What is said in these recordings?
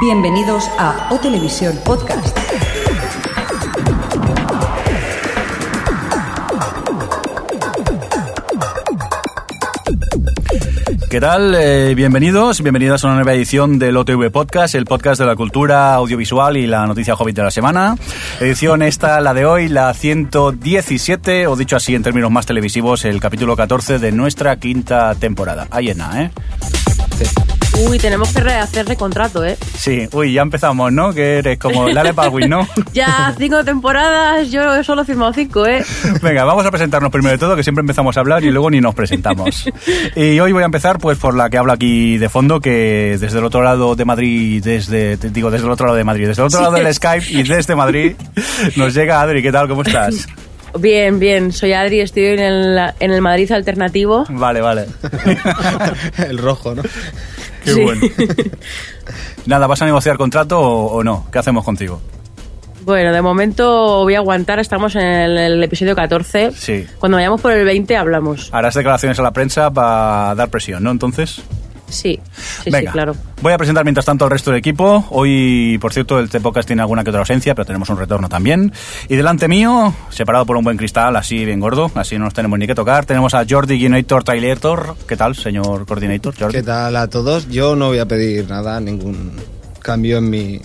Bienvenidos a O Televisión Podcast. ¿Qué tal? Eh, bienvenidos, bienvenidas a una nueva edición del OTV Podcast, el podcast de la cultura audiovisual y la noticia hobbit de la semana. Edición esta, la de hoy, la 117, o dicho así en términos más televisivos, el capítulo 14 de nuestra quinta temporada. Ahí en ¿eh? Uy, tenemos que rehacer de contrato, ¿eh? Sí, uy, ya empezamos, ¿no? Que eres como Lale Baldwin, ¿no? ya cinco temporadas, yo solo he firmado cinco, ¿eh? Venga, vamos a presentarnos primero de todo, que siempre empezamos a hablar y luego ni nos presentamos. y hoy voy a empezar pues por la que habla aquí de fondo, que desde el otro lado de Madrid, desde, digo, desde el otro lado de Madrid, desde el otro lado del Skype y desde Madrid, nos llega Adri, ¿qué tal? ¿Cómo estás? Bien, bien. Soy Adri, estoy en el, en el Madrid alternativo. Vale, vale. el rojo, ¿no? Qué bueno. Nada, ¿vas a negociar contrato o, no? ¿Qué hacemos contigo? Bueno, de momento voy a aguantar, estamos en el, episodio 14. Sí. Cuando vayamos por el 20 hablamos. Harás declaraciones a la prensa para dar presión, ¿no? Entonces... Sí, sí, Venga, claro. Voy a presentar mientras tanto al resto del equipo. Hoy, por cierto, el T-Podcast tiene alguna que otra ausencia, pero tenemos un retorno también. Y delante mío, separado por un buen cristal, así bien gordo, así no nos tenemos ni que tocar, tenemos a Jordi Guinator Tyler. ¿Qué tal, señor Coordinator? Jordi? ¿Qué tal a todos? Yo no voy a pedir nada, ningún cambio en mi,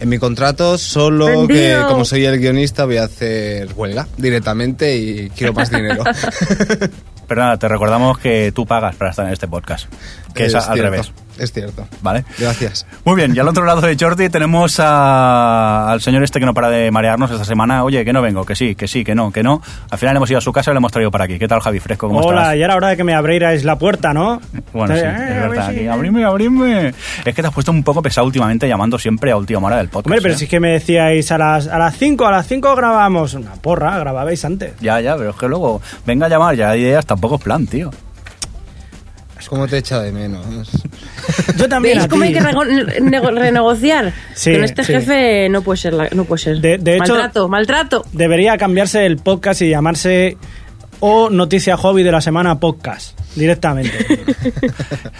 en mi contrato, solo que como soy el guionista voy a hacer huelga directamente y quiero más dinero. Pero nada, te recordamos que tú pagas para estar en este podcast, que es, al revés. Es cierto. ¿Vale? Gracias. Muy bien, y al otro lado de Jordi tenemos al señor este que no para de marearnos esta semana. Oye, que no vengo, que sí, que sí, que no, que no. Al final hemos ido a su casa y lo hemos traído para aquí. ¿Qué tal, Javi Fresco? ¿Cómo Hola, estás? y era hora de que me abrierais la puerta, ¿no? Bueno, sí, es Eh, verdad. sí. aquí, Abrime, abrime. Es que te has puesto un poco pesado últimamente llamando siempre a última hora del podcast. Hombre, pero ¿eh? si es que me decíais a las a las 5, a las 5 grabamos una porra, grababais antes. Ya, ya, pero es que luego venga a llamar, ya hay ideas, tampoco es plan, tío. Es como te echa de menos. Yo también. ¿Veis a cómo hay que renegociar? Sí, Con este sí. jefe no puede ser. la- no puede ser. De- de hecho- maltrato, maltrato. Debería cambiarse el podcast y llamarse o Noticia Hobby de la Semana Podcast, directamente.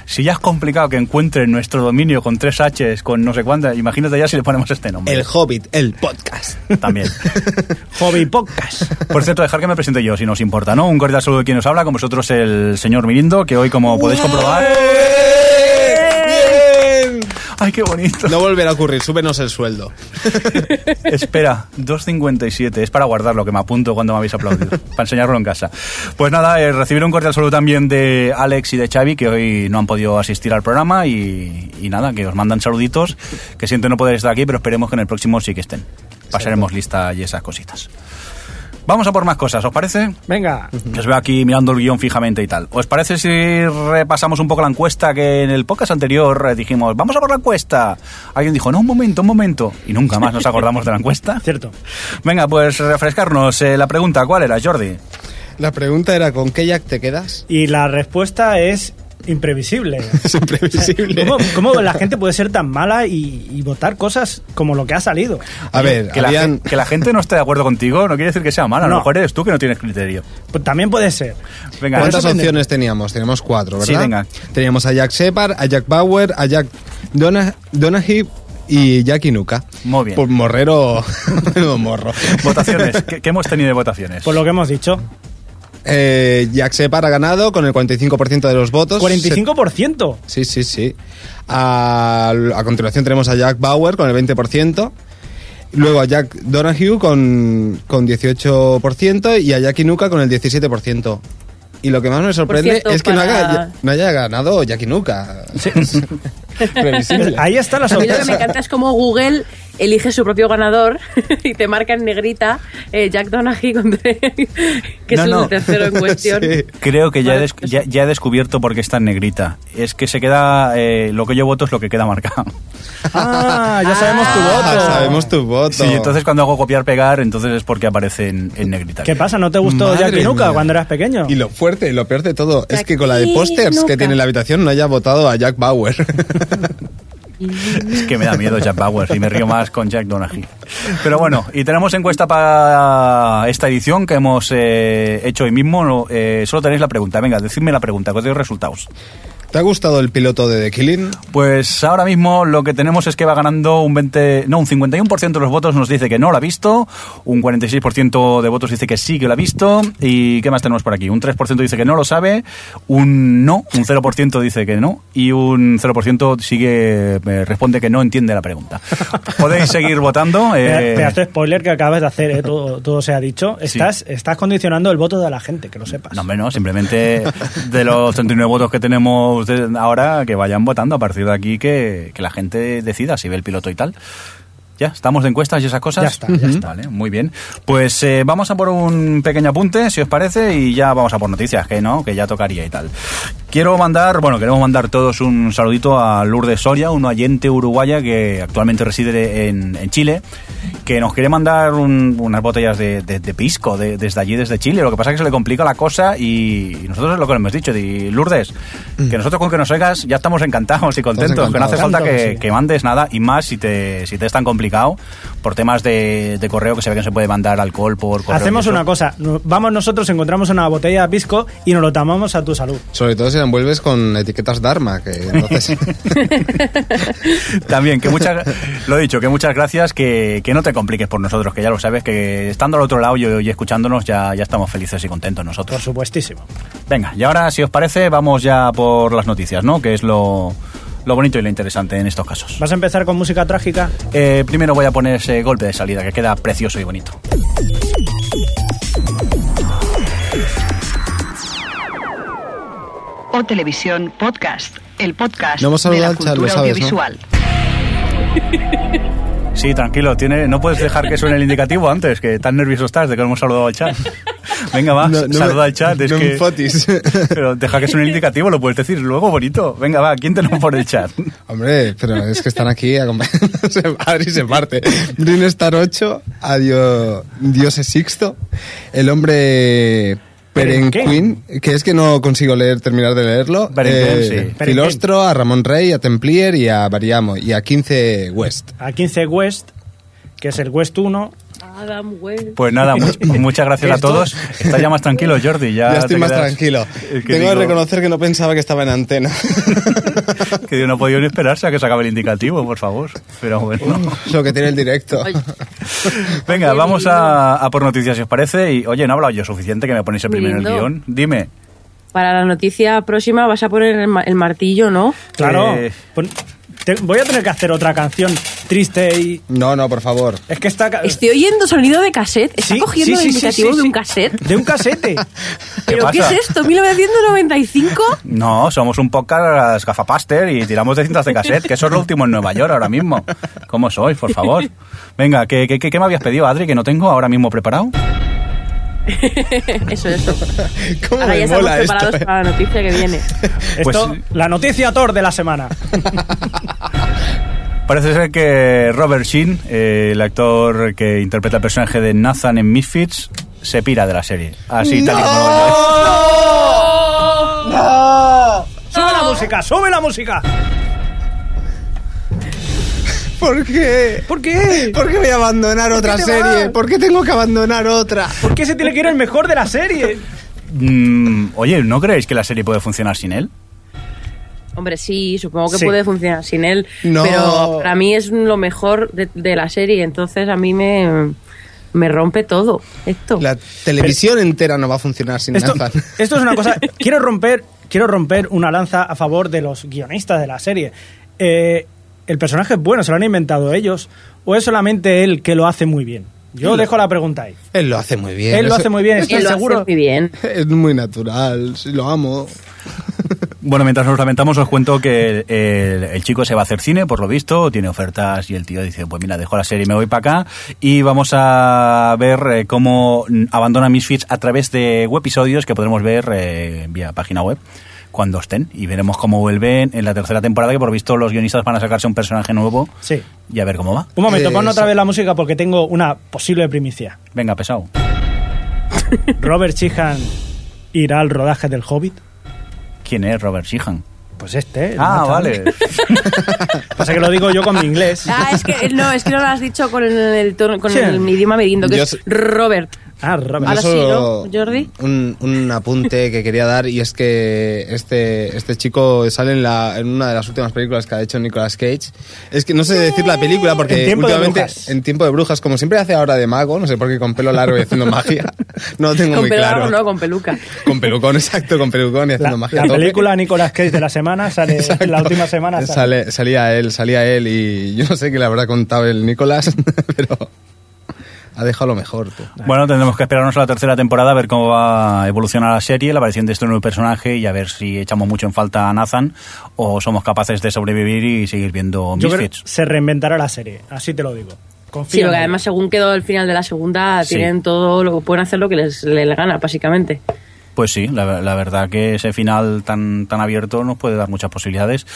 Si ya es complicado que encuentren nuestro dominio con tres Hs, con no sé cuántas, imagínate ya si le ponemos este nombre. El Hobbit, el podcast. También. Hobby Podcast. Por cierto, dejar que me presente yo, si nos importa, ¿no? Un cordial saludo de quien nos habla, con vosotros el señor Mirindo, que hoy, como podéis comprobar... ¡Ay, qué bonito! No volverá a ocurrir, súbenos el sueldo. Espera, 2.57, es para guardarlo, que me apunto cuando me habéis aplaudido, para enseñarlo en casa. Pues nada, eh, recibir un cordial saludo también de Alex y de Xavi, que hoy no han podido asistir al programa, y, y nada, que os mandan saluditos, que siento no poder estar aquí, pero esperemos que en el próximo sí que estén. Pasaremos lista y esas cositas. Vamos a por más cosas, ¿os parece? Venga. Que os veo aquí mirando el guion fijamente y tal. ¿Os parece si repasamos un poco la encuesta que en el podcast anterior eh, dijimos, vamos a por la encuesta? Alguien dijo, no, un momento, un momento. Y nunca más nos acordamos de la encuesta. Cierto. Venga, pues refrescarnos. eh, la pregunta, ¿cuál era, Jordi? La pregunta era, ¿con qué Jack te quedas? Y la respuesta es imprevisible. Es imprevisible. ¿Cómo, cómo la gente puede ser tan mala y, y votar cosas como lo que ha salido? A ver, Que la, habían... que la gente no esté de acuerdo contigo no quiere decir que sea mala. A lo No. mejor eres tú que no tienes criterio. Pues también puede ser. Venga, Por ¿Cuántas opciones teníamos? Teníamos cuatro, ¿verdad? Sí, venga. Teníamos a Jack Shepard, a Jack Bauer, a Jack Dona- Donaghy y Jack Inuka. Muy bien. Pues morrero... morro. votaciones. ¿Qué, qué hemos tenido de votaciones? Por lo que hemos dicho. Eh, Jack Shepard ha ganado con el 45% de los votos. 45%. Sí, sí, sí. A, a continuación tenemos a Jack Bauer con el 20%. Luego a Jack Donahue con, con 18% y a Jack Inuka con el 17%. Y lo que más me sorprende cierto, es que no, haya ganado Jack Inuka. Previsible. Ahí están las A mí lo que me encanta es como Google elige su propio ganador y te marca en negrita eh, Jack Donaghy, con- que No, es no. el tercero en cuestión. Sí. Creo que ya he, ya, ya he descubierto por qué está en negrita. Es que se queda... eh, lo que yo voto es lo que queda marcado. Ah, ya sabemos tu Ah, voto. sabemos tu voto. Sí, entonces cuando hago copiar-pegar, entonces es porque aparece en, en negrita. ¿Qué pasa? ¿No te gustó Madre Jack Inuka mía. cuando eras pequeño? Y lo fuerte, lo peor de todo, es que con la de pósters que tiene en la habitación no haya votado a Jack Bauer. Es que me da miedo Jack Bauer y me río más con Jack Donaghy. Pero bueno, y tenemos encuesta para esta edición que hemos eh, hecho hoy mismo. Eh, solo tenéis la pregunta. Venga, decidme la pregunta, que os doy resultados. ¿Te ha gustado el piloto de The Killing? Pues ahora mismo lo que tenemos es que va ganando un 20, no, un 51% de los votos nos dice que no lo ha visto, un 46% de votos dice que sí que lo ha visto y ¿qué más tenemos por aquí? Un 3% dice que no lo sabe, un no, un 0% dice que no y un 0% sigue eh, responde que no entiende la pregunta. Podéis seguir votando. eh, Pedazo de spoiler que acabas de hacer, ¿eh? todo, todo se ha dicho. Estás, estás condicionando el voto de la gente, que lo sepas. No, hombre, no, simplemente de los 39 votos que tenemos de- ahora, que vayan votando a partir de aquí, que, que la gente decida si ve el piloto y tal. ¿Ya? ¿Estamos de encuestas y esas cosas? Ya está, ya está. Vale, muy bien. Pues eh, vamos a por un pequeño apunte, si os parece, y ya vamos a por noticias, que no, que ya tocaría y tal. Quiero mandar, bueno, queremos mandar todos un saludito a Lourdes Soria, un oyente uruguaya que actualmente reside en, en Chile, que nos quiere mandar un- unas botellas de, de- de pisco de- desde allí, desde Chile. Lo que pasa es que se le complica la cosa y, y nosotros es lo que le hemos dicho. Lourdes, que nosotros con que nos oigas ya estamos encantados y contentos, que no hace encantados. falta que, Sí. que mandes nada y más si te, si te es tan complicado por temas de, de correo que se ve que no se puede mandar alcohol por correo. Hacemos una cosa, vamos nosotros, encontramos una botella de pisco y nos lo tomamos a tu salud. Sobre todo si la envuelves con etiquetas Dharma, que entonces... También, que muchas, lo he dicho, que muchas gracias, que, que no te compliques por nosotros, que ya lo sabes, que estando al otro lado y, y escuchándonos ya, ya estamos felices y contentos Por nosotros. supuestísimo. Venga, y ahora, si os parece, vamos ya por las noticias, ¿no? Que es lo, lo bonito y lo interesante en estos casos. ¿Vas a empezar con música trágica? Eh, primero voy a poner ese golpe de salida, que queda precioso y bonito. O Televisión Podcast, el podcast No hemos de la al cultura ¿no? Sí, tranquilo, tiene, no puedes dejar que suene el indicativo antes, que tan nervioso estás de que no hemos saludado al chat. Venga, va, No- no me- saluda al chat. Es no me que, fotis. Pero deja que suene el indicativo, lo puedes decir luego, bonito. Venga, va, ¿quién tenemos por el chat? Hombre, pero es que están aquí acompañándose. Adri se parte. Rinestar 8, adiós, Dios es Sixto, el hombre Perenquín, que es que no consigo leer, terminar de leerlo. Perenquín, sí. Filostro, a Ramón Rey, a Templier y a Variamo, y a 15 West. A 15 West, que es el West 1. Adam West. Pues nada, mu- muchas gracias a todos. Está ya más tranquilo, Jordi. Ya, Ya, estoy más tranquilo. Es que Tengo que reconocer que no pensaba que estaba en antena. que yo no he podido ni esperarse a que se acabe el indicativo, por favor. Pero bueno. Lo que tiene el directo. Venga, vamos a, a por noticias, si os parece. Y oye, no he hablado yo suficiente que me ponéis el primero en el guion. Dime. Para la noticia próxima vas a poner el, ma- el martillo, ¿no? Claro. Eh. Pon- te- voy a tener que hacer otra canción triste y... No, no, por favor. Es que está... Estoy oyendo sonido de cassette. ¿Está Sí, cogiendo sí, el sí, sí, indicativo sí, de sí. un cassette? De un casete. ¿Pero qué es pasa? esto? ¿1995? No, somos un podcast gafapaster y tiramos de cintas de cassette, que eso es lo último en Nueva York ahora mismo. ¿Cómo sois, por favor? Venga, ¿qué, qué, qué- qué me habías pedido, Adri, que no tengo ahora mismo preparado? Eso, eso. ¿Cómo Ahora me ya estamos mola esto? preparados eh? para la noticia que viene. Pues- Esto, la noticia Thor de la semana. Parece ser que Robert Sheen, eh, el actor que interpreta el personaje de Nathan en Misfits, se pira de la serie. Así tal y como lo oye. ¡Sube la música! ¡Sube la música! ¿Por qué? ¿Por qué? ¿Por qué voy a abandonar otra serie? vas? ¿Por qué tengo que abandonar otra? ¿Por qué se tiene que ir el mejor de la serie? Mm, oye, ¿no creéis que la serie puede funcionar sin él? Hombre, sí, supongo que Sí. puede funcionar sin él. No. Pero para mí es lo mejor de, de la serie. Entonces a mí me, me rompe todo esto. La televisión entera no va a funcionar sin Esto, Nathan. esto es una cosa. Quiero romper, quiero romper una lanza a favor de los guionistas de la serie. Eh, el personaje es bueno, se lo han inventado ellos, o es solamente él que lo hace muy bien. Yo dejo la pregunta ahí. Él lo hace muy bien. Él lo hace muy bien, estoy Él lo hace seguro. muy bien. Es muy natural, sí, lo amo. Bueno, mientras nos lamentamos, os cuento que el, el- el chico se va a hacer cine, por lo visto, tiene ofertas y el tío dice, pues mira, dejo la serie y me voy para acá y vamos a ver eh, cómo abandona Misfits a través de episodios que podremos ver eh, vía página web cuando estén y veremos cómo vuelven en la tercera temporada que por visto los guionistas van a sacarse un personaje nuevo Sí. y a ver cómo va. Un momento, Eh, pon otra sí. vez la música porque tengo una posible primicia. Venga, pesado. Robert Sheehan irá al rodaje del Hobbit. ¿Quién es Robert Sheehan? Pues este. Ah, vale. Pasa que lo digo yo con mi inglés. Ah, es que no, es que no lo has dicho con el, tono- con Sí. el idioma merindo, que Yo es Robert. Ah. Ahora sí, ¿no, Jordi? Un, un apunte que quería dar y es que este, este chico sale en, la, en una de las últimas películas que ha hecho Nicolas Cage. Es que no sé decir la película En porque de últimamente Brujas. en tiempo de brujas, como siempre hace ahora de mago, no sé por qué con pelo largo y haciendo magia, no lo tengo Con muy pelo claro. largo, no, con peluca. Con pelucón, exacto, con pelucón y La, haciendo magia. la a tope. película Nicolas Cage de la semana sale Exacto. en la última semana. sale. Sale- salía él, salía él y yo no sé qué le habrá contado el Nicolás, pero ha dejado lo mejor. Tú. Bueno, tendremos que esperarnos a la tercera temporada a ver cómo va a evolucionar la serie, la aparición de este nuevo personaje y a ver si echamos mucho en falta a Nathan o somos capaces de sobrevivir y seguir viendo Yo creo que se reinventará la serie, así te lo digo. Confío Sí, porque además según quedó el final de la segunda, Sí. tienen todo, lo pueden hacer lo que les, les gana, básicamente. Pues sí, la, la verdad que ese final tan, tan abierto nos puede dar muchas posibilidades.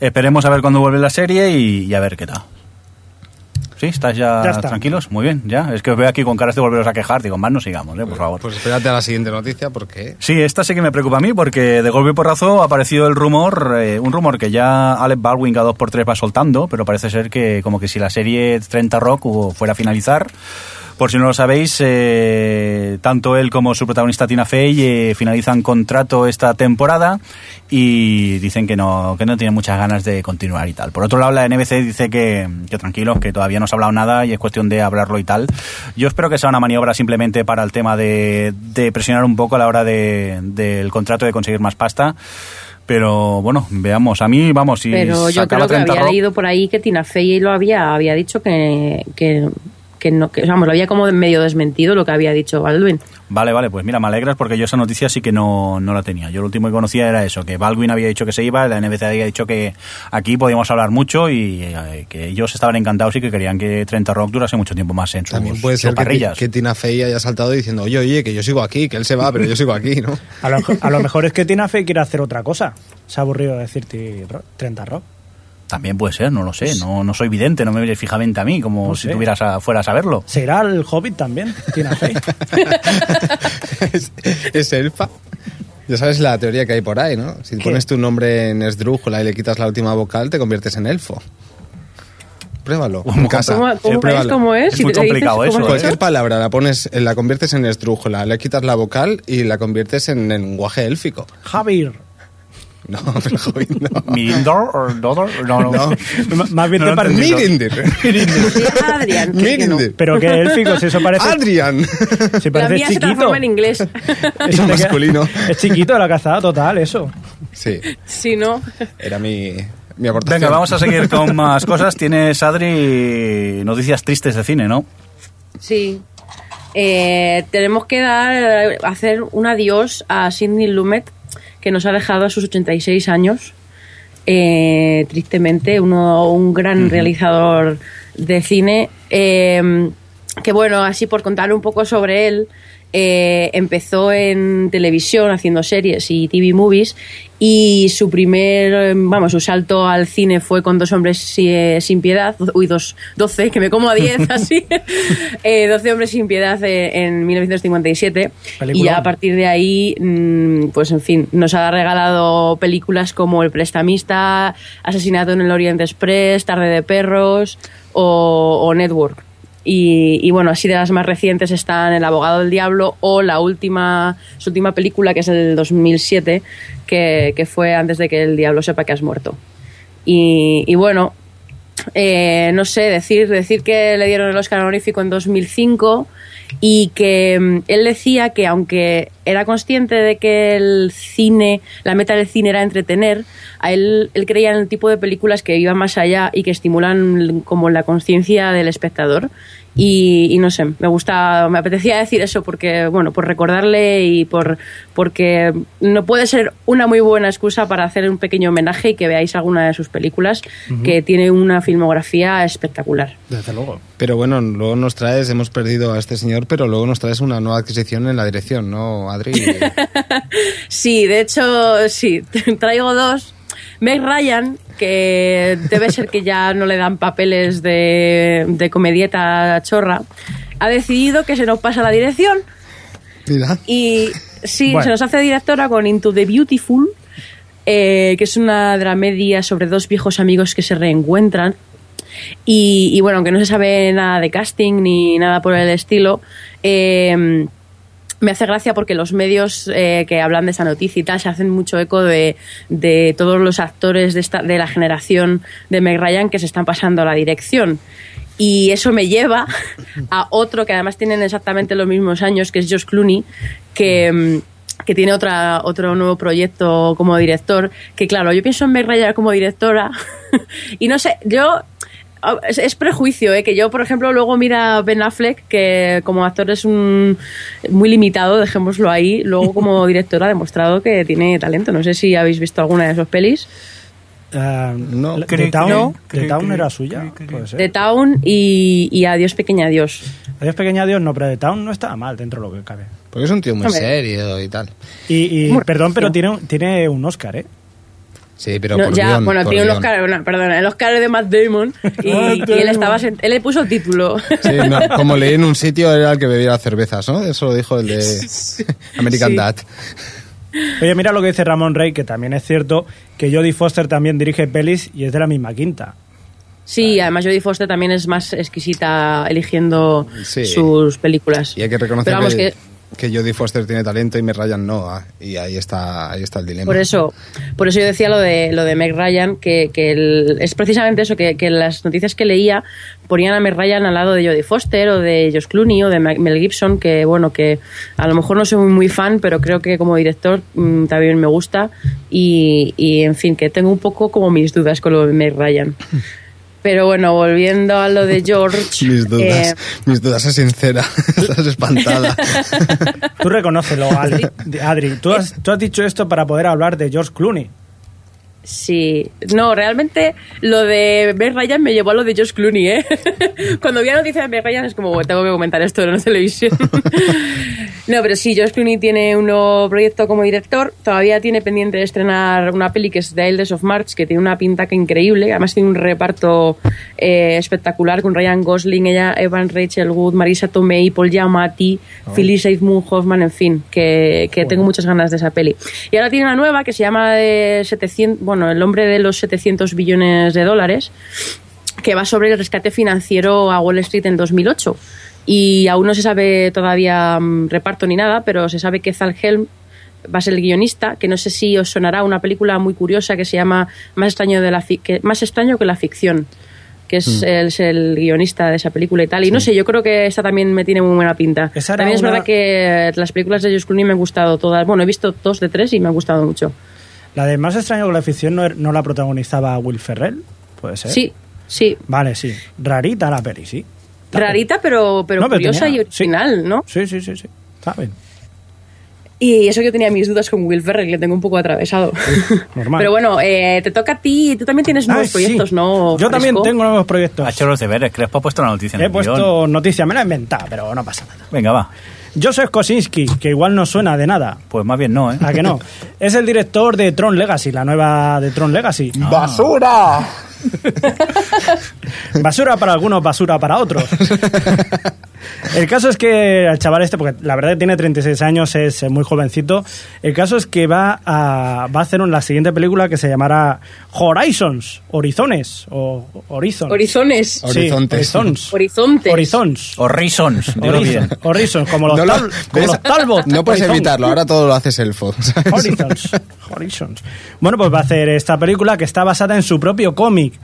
Esperemos a ver cuándo vuelve la serie y, y a ver qué tal. ¿Sí? ¿Estás ya, Ya está. tranquilos? Muy bien, ya. Es que os veo aquí con caras de volveros a quejar. Digo, más no sigamos, ¿eh? por favor. Pues espérate a la siguiente noticia porque... Sí, esta sí que me preocupa a mí porque de golpe y porrazo ha aparecido el rumor, eh, un rumor que ya Alec Baldwin cada 2x3 va soltando, pero parece ser que como que si la serie 30 Rock o fuera a finalizar, por si no lo sabéis, eh, tanto él como su protagonista Tina Fey eh, finalizan contrato esta temporada y dicen que no, que no tienen muchas ganas de continuar y tal. Por otro lado, la NBC dice que, que tranquilos, que todavía no se ha hablado nada y es cuestión de hablarlo y tal. Yo espero que sea una maniobra simplemente para el tema de, de presionar un poco a la hora de- del contrato de conseguir más pasta. Pero bueno, veamos. A mí, vamos, si Pero yo creo que 30 había Rock- leído por ahí que Tina Fey lo había, había dicho que, que, que no, que, vamos, lo había como medio desmentido lo que había dicho Baldwin. Vale, vale, pues mira, me alegras porque yo esa noticia sí que no, no la tenía. Yo lo último que conocía era eso, que Baldwin había dicho que se iba, la NBC había dicho que aquí podíamos hablar mucho y eh, que ellos estaban encantados y que querían que 30 Rock durase mucho tiempo más en sus, También puede ser que, Tina Fey haya saltado diciendo, oye, oye, que yo sigo aquí, que él se va, pero yo sigo aquí, ¿no? A lo, a lo mejor es que Tina Fey quiere hacer otra cosa. Se ha aburrido de decirte ro- 30 rock. También puede ser, no lo sé. No, no soy vidente, no me mires fijamente a mí como No si sé. tuvieras a, fueras a verlo. ¿Será el Hobbit también, Tina Fey? es, es elfa. Ya sabes la teoría que hay por ahí, ¿no? Si ¿Qué? pones tu nombre en esdrújula y le quitas la última vocal, te conviertes en elfo. Pruébalo. ¿Cómo? en casa. ¿Cómo, cómo Sí, es? pruébalo. ¿Cómo es? Es muy dices complicado eso, es ¿eh? Cualquier palabra la pones, la conviertes en esdrújula, le quitas la vocal y la conviertes en lenguaje élfico. Javier. No, pero joder, no. ¿Mirindor o Dodor? No, no. No. Más bien No te lo he parece... Sí, que- que no. Mirindir. Pero que élfico, si eso parece... Adrian. Si La parece mía se chiquito. transforma en inglés. Queda- masculino. Es chiquito la cazada total, eso. Sí, si no, era mi, mi aportación. Venga, vamos a seguir con más cosas. Tienes, Adri, noticias tristes de cine, ¿no? sí. Eh, tenemos que dar, hacer un adiós a Sidney Lumet, que nos ha dejado a sus 86 años. Eh, tristemente, uno, un gran realizador de cine. eh, que bueno, así por contar un poco sobre él, eh, empezó en televisión haciendo series y TV movies y su primer, eh, vamos, su salto al cine fue con Dos hombres eh, sin piedad, uy, dos, 12, que me como a 10 así, eh, 12 hombres sin piedad eh, en 1957 y ya a partir de ahí, mm, pues en fin, nos ha regalado películas como El prestamista, Asesinato en el Oriente Express, Tarde de perros o, o Network. Y, bueno, así de las más recientes están El abogado del diablo o la última, su última película que es el 2007, que, que fue antes de que el diablo sepa que has muerto. Y bueno, eh, no sé, decir, decir que le dieron el Oscar honorífico en 2005 y que mm, él decía que aunque era consciente de que el cine, la meta del cine era entretener, a él, él creía en el tipo de películas que iban más allá y que estimulan como la conciencia del espectador. Y, y no sé, me gusta, me apetecía decir eso porque, bueno, por recordarle y por porque no puede ser una muy buena excusa para hacer un pequeño homenaje y que veáis alguna de sus películas, que tiene una filmografía espectacular. Desde luego. Pero bueno, luego nos traes, hemos perdido a este señor, pero luego nos traes una nueva adquisición en la dirección, ¿no, Adri? Sí, de hecho, sí, traigo dos. Meg Ryan, que debe ser que ya no le dan papeles de, de comedieta chorra, ha decidido que se nos pasa la dirección Mira. y sí, Bueno. se nos hace directora con Into the Beautiful, eh, que es una dramedia sobre dos viejos amigos que se reencuentran. Y, y bueno, aunque no se sabe nada de casting ni nada por el estilo, eh, me hace gracia porque los medios eh, que hablan de esa noticia y tal se hacen mucho eco de, de todos los actores de, esta, de la generación de Meg Ryan que se están pasando a la dirección. Y eso me lleva a otro que además tienen exactamente los mismos años, que es Josh Clooney, que, mm, que tiene otra, otro nuevo proyecto como director. Que claro, yo pienso en Meg Ryan como directora y no sé, yo es, es prejuicio, ¿eh? que yo, por ejemplo, luego mira a Ben Affleck, que como actor es un muy limitado, dejémoslo ahí. Luego, como director, ha demostrado que tiene talento. No sé si habéis visto alguna de sus pelis. Eh, No. The Town, The cri, era suya. puede ser. The Town y, y Adiós, pequeña adiós. Adiós, pequeña Dios, no, pero The Town no estaba mal dentro de lo que cabe. Porque es un tío muy Hombre. serio y tal. Y, perdón, pero tiene, un- tiene un Oscar, ¿eh? Sí, pero No, por ya, guion, bueno, por tiene un. Oscar, bueno, perdón, el Oscar es de Matt Damon y, Matt y él estaba, sent- él le puso el título. Sí, no, como leí en un sitio era el que bebía cervezas, ¿no? Eso lo dijo el de American Sí. Dad. Oye, mira lo que dice Ramón Rey, que también es cierto que Jodie Foster también dirige pelis y es de la misma quinta. Sí, además Jodie Foster también es más exquisita eligiendo Sí. sus películas. Y hay que reconocer Pero vamos, que, que que Jodie Foster tiene talento y me Ryan no. ah, Y ahí está, ahí está el dilema. Por eso, por eso yo decía lo de lo de Meg Ryan, que, que el- es precisamente eso, que, que las noticias que leía ponían a Meg Ryan al lado de Jodie Foster o de Josh Clooney o de Mel Gibson, que bueno, que a lo mejor no soy muy, muy fan, pero creo que como director mm, también me gusta y, y, en fin, que tengo un poco como mis dudas con lo de Meg Ryan. Pero bueno, volviendo a lo de George. Mis dudas, eh, mis dudas es sincera. Estás espantada. Tú reconócelo, Adri. Adri tú, has, tú has dicho esto para poder hablar de George Clooney. Sí, no, realmente lo de Meg Ryan me llevó a lo de Josh Clooney, ¿eh? Cuando vi la noticia de Meg Ryan es como, "Bueno, tengo que comentar esto en la televisión. no, pero sí, Josh Clooney tiene un nuevo proyecto como director, todavía tiene pendiente de estrenar una peli que es The Elders of March, que tiene una pinta que increíble, además tiene un reparto eh, espectacular con Ryan Gosling, ella, Evan Rachel Wood, Marisa Tomei, Paul Giamatti, Phyllis Seymour Moon Hoffman, en fin, que, que tengo muchas ganas de esa peli. Y ahora tiene una nueva que se llama de 700, bueno, el hombre de los 700 billones de dólares, que va sobre el rescate financiero a Wall Street en 2008. Y aún no se sabe todavía mm, reparto ni nada, pero se sabe que Zal Helm va a ser el guionista, que no sé si os sonará una película muy curiosa que se llama Más extraño, de la que, más extraño que la ficción que es, el, es el guionista de esa película y tal. Y no sé, yo creo que esta también me tiene muy buena pinta. Esa También es una- verdad que las películas de George Clooney me han gustado todas. Bueno, he visto dos de tres y me han gustado mucho. La de Más extraño que la ficción no, er- no la protagonizaba Will Ferrell, puede ser. Sí, sí. Vale, sí. Rarita la peli, sí. Rarita, pero, pero No, pero curiosa tenía- y original, sí. ¿no? Sí, sí, sí, sí. Está bien. Y eso que yo tenía mis dudas con Will Ferrell, que le tengo un poco atravesado. normal. Pero bueno, eh, te toca a ti. Tú también tienes nuevos Ay, sí. proyectos, ¿no? Yo también tengo nuevos proyectos. Ha hecho los deberes, Crespo ha puesto la noticia en He el guion. puesto noticias, me la he inventado, pero no pasa nada. Venga, va. Joseph Kosinski, que igual no suena de nada. Pues más bien no, ¿eh? ¿A que no? Es el director de Tron Legacy, la nueva de Tron Legacy. ¡Basura! Basura para algunos, basura para otros. El caso es que el chaval este, porque la verdad que tiene 36 años, es eh, muy jovencito, el caso es que va a, va a hacer la siguiente película que se llamará Horizons, Horizones, o Horizon. Horizones. Sí, Horizontes. Horizons. Horizontes. Horizons. Horizons, dilo Horizon, bien. Horizons, como los, No lo- tal- como ¿ves? los Talbot. No puedes Horizon. evitarlo, ahora todo lo haces elfo. ¿sabes? Horizons. Horizons. Bueno, pues va a hacer esta película que está basada en su propio cómic.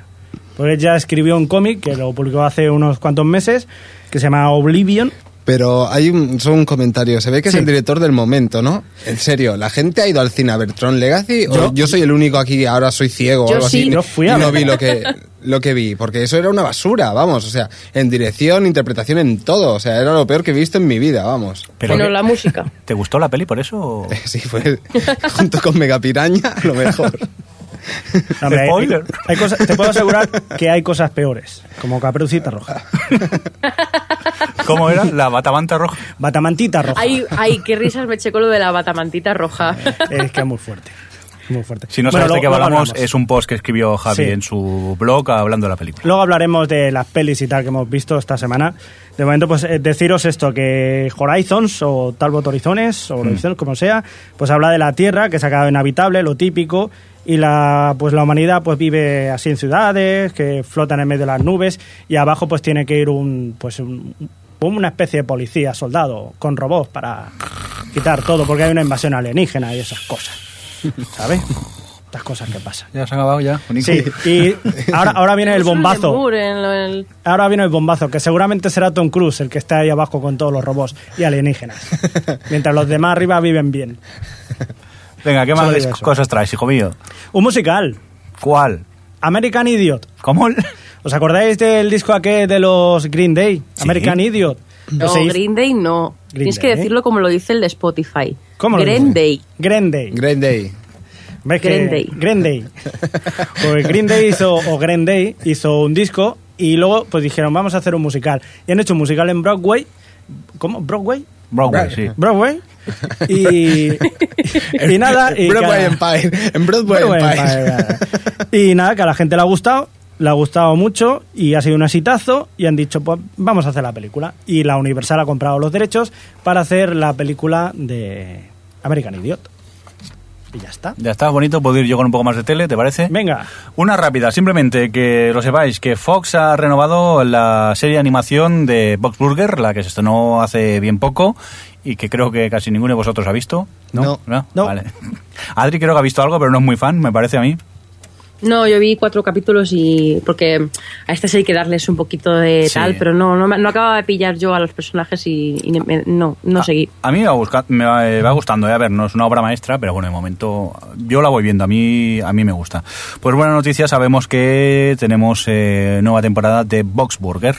Pues él ya escribió un cómic que lo publicó hace unos cuantos meses, que se llama Oblivion. Pero hay un, solo un comentario. Se ve que Sí. es el director del momento, ¿no? En serio, ¿la gente ha ido al cine a ver Tron Legacy? ¿O Yo- yo, soy el único aquí, ahora soy ciego o Yo algo sí. así? Yo fui a y no vi lo que, lo que vi. Porque eso era una basura, vamos. O sea, en dirección, interpretación, en todo. O sea, era lo peor que he visto en mi vida, vamos. Pero Bueno, la música. ¿Te gustó la peli por eso? o- Sí, fue junto con Megapiraña, lo mejor. No, hombre, hay- Spoiler. hay cosas- te puedo asegurar que hay cosas peores, como Caperucita Roja, ¿Cómo era? La batamanta roja. Batamantita Roja. Ay, ay, qué risas me checo lo de la batamantita roja. Es que es muy fuerte. Muy fuerte. Si no Bueno, sabes de qué hablamos, hablamos. es un post que escribió Javi Sí. en su blog hablando de la película. Luego hablaremos de las pelis y tal que hemos visto esta semana. De momento, pues eh, deciros esto, que Horizons o Talbot Horizones, o Horizons, como sea, pues habla de la Tierra, que se ha quedado inhabitable, lo típico, y la pues la humanidad pues vive así en ciudades, que flotan en medio de las nubes, y abajo pues tiene que ir un pues un, una especie de policía, soldado, con robots para quitar todo, porque hay una invasión alienígena y esas cosas. ¿Sabes? Estas cosas que pasan. Ya se ha acabado ya. Sí, y ahora, ahora viene el bombazo. Lo- Ahora viene el bombazo, que seguramente será Tom Cruise el que está ahí abajo con todos los robots y alienígenas. Mientras los demás arriba viven bien. Venga, ¿qué más cosas traes, hijo mío? Un musical, ¿Cuál? American Idiot. ¿Cómo? ¿Os acordáis del disco aquel de los Green Day? Sí. American Idiot. No, Green Day no. Green Tienes que Day. decirlo como lo dice el de Spotify. ¿Cómo lo Green dice? Day. Green Day. Green Day. ¿Ves que- Green Day. Green Day. Pues Green Day hizo, o Green Day hizo un disco y luego pues dijeron, vamos a hacer un musical. Y han hecho un musical en Broadway. ¿Cómo? ¿Broadway? Broadway, sí. Broadway. Y, y nada. Y Broadway que- Empire. En Broadway, Broadway Empire. Empire. Y nada, que a la gente le ha gustado, le ha gustado mucho y ha sido un exitazo y han dicho, pues vamos a hacer la película. Y la Universal ha comprado los derechos para hacer la película de American Idiot. Y ya está. Ya está, bonito, puedo ir yo con un poco más de tele, ¿te parece? Venga. Una rápida, simplemente que lo sepáis, que Fox ha renovado la serie de animación de Box Burger, la que se estrenó hace bien poco y que creo que casi ninguno de vosotros ha visto. No. ¿No? No. Vale. Adri creo que ha visto algo, pero no es muy fan, me parece a mí. No, yo vi cuatro capítulos y. Porque a estas hay que darles un poquito de Sí. tal, pero no, no, me- no acababa de pillar yo a los personajes y, y me- no, no A- seguí. A, mí me va, busca- me va, eh, va gustando, eh. a ver, no es una obra maestra, pero bueno, de momento yo la voy viendo, a mí, a mí me gusta. Pues buena noticia, sabemos que tenemos eh, nueva temporada de Box Burger.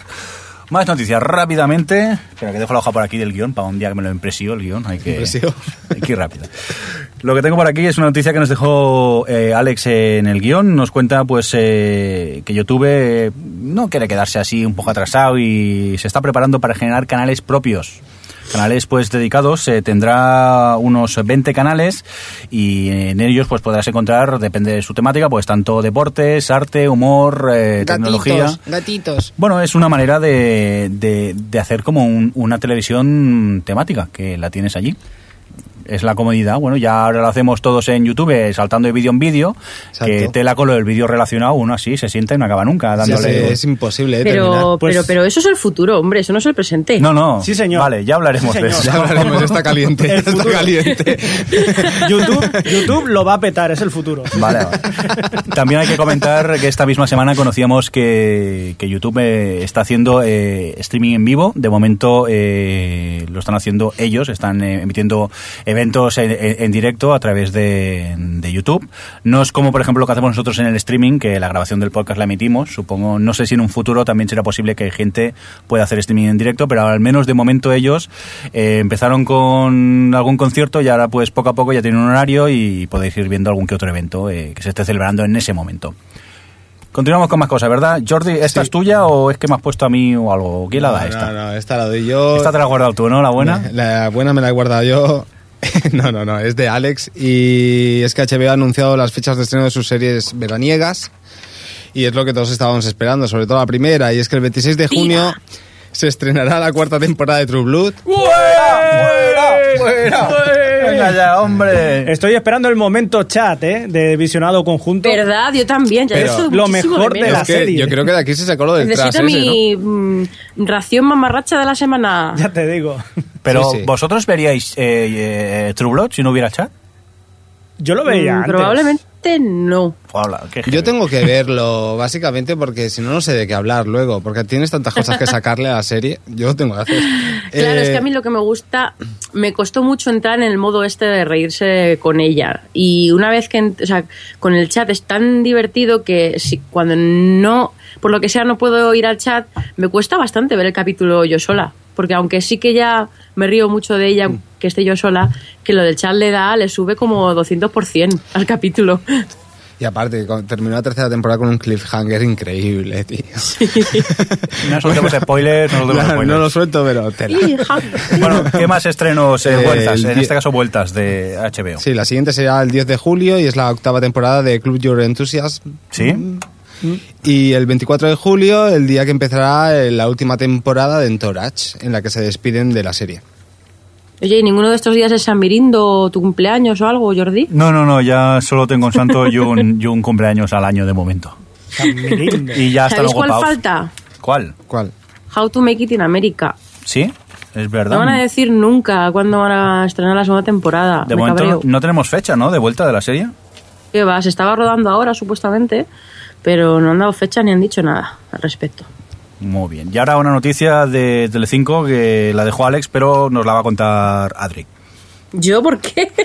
Más noticias rápidamente. Espera, que dejo la hoja por aquí del guion para un día que me lo impresio el guion. Hay que, Impresio. hay que ir rápido. Lo que tengo por aquí es una noticia que nos dejó eh, Alex en el guion. Nos cuenta pues eh, que YouTube eh, no quiere quedarse así un poco atrasado y se está preparando para generar canales propios. Canales pues dedicados, eh, tendrá unos 20 canales y en ellos pues podrás encontrar, depende de su temática, pues tanto deportes, arte, humor, eh, tecnología. Gatitos. Bueno, es una manera de, de, de hacer como un- una televisión temática, que la tienes allí. Es la comodidad. Bueno, ya ahora lo hacemos todos en YouTube, eh, saltando de vídeo en vídeo, que tela con lo del vídeo relacionado, uno así se sienta y no acaba nunca Sí, dándole... sí, es imposible de Pero, terminar. Pues- pero, pero eso es el futuro, hombre, eso no es el presente. No, no. Sí, señor. Vale, ya hablaremos Sí, de eso. Ya hablaremos, está caliente. Está caliente. YouTube, YouTube lo va a petar, es el futuro. Vale, vale. También hay que comentar que esta misma semana conocíamos que, que YouTube eh, está haciendo eh, streaming en vivo. De momento eh, lo están haciendo ellos, están eh, emitiendo eventos en, en- en directo a través de, de YouTube. No es como, por ejemplo, lo que hacemos nosotros en el streaming, que la grabación del podcast la emitimos. Supongo, no sé si en un futuro también será posible que gente pueda hacer streaming en directo, pero al menos de momento ellos eh, empezaron con algún concierto y ahora pues poco a poco ya tienen un horario y podéis ir viendo algún que otro evento eh, que se esté celebrando en ese momento. Continuamos con más cosas, ¿verdad? Jordi, ¿esta Sí. es tuya o es que me has puesto a mí o algo? ¿Quién la da no, esta? No, no, esta la doy yo. Esta te la has guardado tú, ¿no? La buena. La buena me la he guardado yo. no, no, no, es de Alex. Y es que HBO ha anunciado las fechas de estreno de sus series veraniegas. Y es lo que todos estábamos esperando, sobre todo la primera. Y es que el 26 de junio se estrenará la cuarta temporada de True Blood. Venga ya, hombre. Estoy esperando el momento chat, ¿eh? De visionado conjunto. ¿Verdad? Yo también. Ya Pero lo mejor de menos. la Es que serie. yo creo que de aquí se sacó lo del tras Necesito ese, ¿no? mi mm, ración mamarracha de la semana. Ya te digo. Pero Sí, sí. vosotros veríais eh, eh, True Blood si no hubiera chat. Yo lo veía Mm, antes. Probablemente no. Yo tengo que verlo, básicamente, porque si no, no sé de qué hablar luego. Porque tienes tantas cosas que sacarle a la serie. Yo tengo que hacer. Claro, es Eh, que a mí lo que me gusta, me costó mucho entrar en el modo este de reírse con ella. Y una vez que, o sea, con el chat es tan divertido que si, cuando no, por lo que sea, no puedo ir al chat, me cuesta bastante ver el capítulo yo sola. Porque aunque sí que ya me río mucho de ella, que esté yo sola, que lo del chat le da, le sube como 200% al capítulo. Y aparte, terminó la tercera temporada con un cliffhanger increíble, tío. No soltemos spoilers, no soltemos spoilers. no lo suelto, pero tela. Bueno, ¿qué más estrenos, eh, Eh, vueltas? el En este caso, vueltas de HBO. Sí, la siguiente será el 10 de julio y es la octava temporada de Club Your Enthusiasm. ¿Sí? Y el 24 de julio, el día que empezará eh, la última temporada de Entourage, en la que se despiden de la serie. Oye, ¿y ninguno de estos días es San Mirindo, tu cumpleaños o algo, Jordi? No, no, no, ya solo tengo un santo y un, y un cumpleaños al año de momento. San Mirindo. Y ya están ¿Sabéis cuál ocupados. falta? ¿Cuál? ¿Cuál? How to Make It in America. Sí, es verdad. No van a decir nunca cuándo van a estrenar la segunda temporada. de Me momento cabreo. no tenemos fecha, ¿no? De vuelta de la serie. ¿Qué va? Se estaba rodando ahora, supuestamente, pero no han dado fecha ni han dicho nada al respecto. Muy bien. Y ahora una noticia de Telecinco que la dejó Alex, pero nos la va a contar Adri. ¿Yo por qué?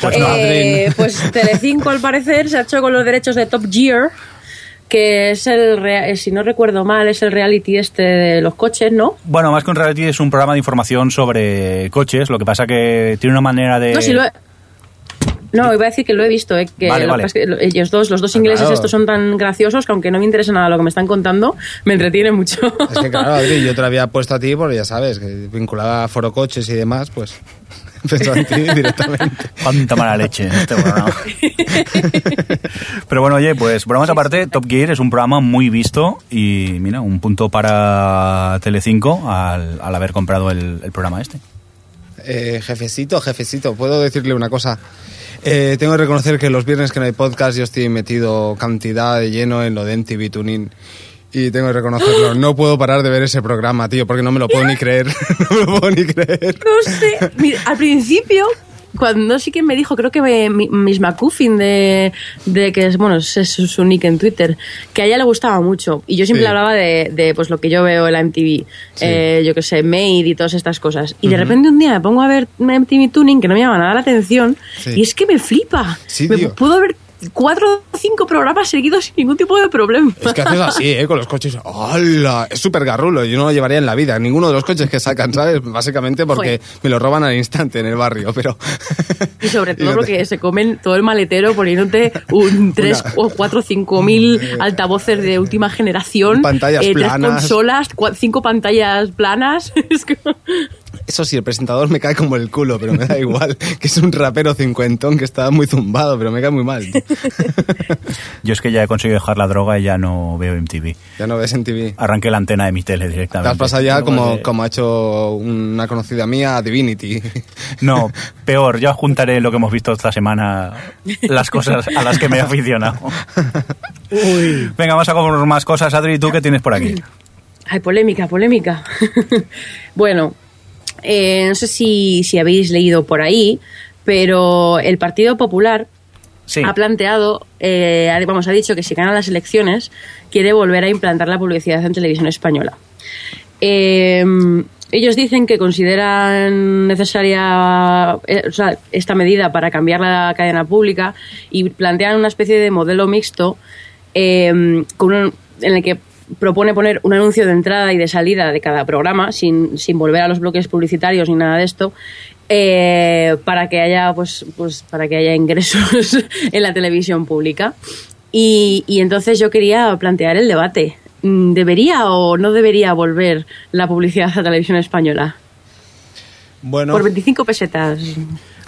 Pues no, Eh, pues Telecinco, al parecer, se ha hecho con los derechos de Top Gear, que es el, eh, si no recuerdo mal, es el reality este de los coches, ¿no? Bueno, más que un reality es un programa de información sobre coches, lo que pasa que tiene una manera de... No, si lo he- No, iba a decir que lo he visto, eh, que, Vale, lo que vale. pasa es que lo- ellos dos, los dos ingleses claro. estos son tan graciosos que aunque no me interesa nada lo que me están contando, me entretiene mucho. Es que claro, Adri, yo te lo había puesto a ti porque ya sabes, que vinculada a foro coches y demás, pues pensaba en ti directamente. Cuánta mala leche en este programa. Pero bueno, oye, pues bromas aparte, Top Gear es un programa muy visto y mira, un punto para Telecinco al, al haber comprado el, el programa este. Eh, jefecito, jefecito, ¿puedo decirle una cosa? Eh, tengo que reconocer que los viernes que no hay podcast yo estoy metido cantidad de lleno en lo de MTV Tuning. Y tengo que reconocerlo, no puedo parar de ver ese programa, tío, porque no me lo puedo ni creer. no me lo puedo ni creer. No sé. Mira, al principio, cuando sí que me dijo, creo que me- mi- Miss McCuffin de, de que es, bueno, es, es su nick en Twitter, que a ella le gustaba mucho. Y yo siempre Sí. hablaba de, de, pues lo que yo veo en la MTV, eh, yo que sé, Made y todas estas cosas. Y de repente un día me pongo a ver MTV Tuning, que no me llama nada la atención, Sí. y es que me flipa. Sí, me tío. puedo ver cuatro o cinco programas seguidos sin ningún tipo de problema. Es que haces así, ¿eh? Con los coches. ¡Hala! Es súper garrulo. Yo no lo llevaría en la vida. Ninguno de los coches que sacan, ¿sabes? Básicamente porque me lo roban al instante en el barrio, pero... Y sobre todo no te- porque se comen todo el maletero poniéndote un 3 o 4 5 mil altavoces de última generación, Pantallas eh, tres planas. consolas, 5 pantallas planas. Es como- Eso sí, el presentador me cae como el culo, pero me da igual. Que es un rapero cincuentón que está muy zumbado, pero me cae muy mal. Yo es que ya he conseguido dejar la droga y ya no veo MTV. Ya no ves en TV. Arranqué la antena de mi tele Te directamente. has pasado ya como, como ha hecho una conocida mía, Divinity. No, peor, ya juntaré lo que hemos visto esta semana, las cosas a las que me he aficionado. Uy. Venga, vamos a con más cosas. Adri, ¿tú qué tienes por aquí? Ay, polémica, polémica. bueno, eh, no sé si, si habéis leído por ahí, pero el Partido Popular Sí. ha planteado, eh, vamos, ha dicho que si gana las elecciones quiere volver a implantar la publicidad en televisión española. Eh, ellos dicen que consideran necesaria eh, o sea, esta medida para cambiar la cadena pública y plantean una especie de modelo mixto con un- en el que propone poner un anuncio de entrada y de salida de cada programa sin, sin volver a los bloques publicitarios ni nada de esto eh, para que haya pues, pues para que haya ingresos en la televisión pública y, y entonces yo quería plantear el debate Mm, ¿debería o no debería volver la publicidad a la televisión española? Bueno, por 25 pesetas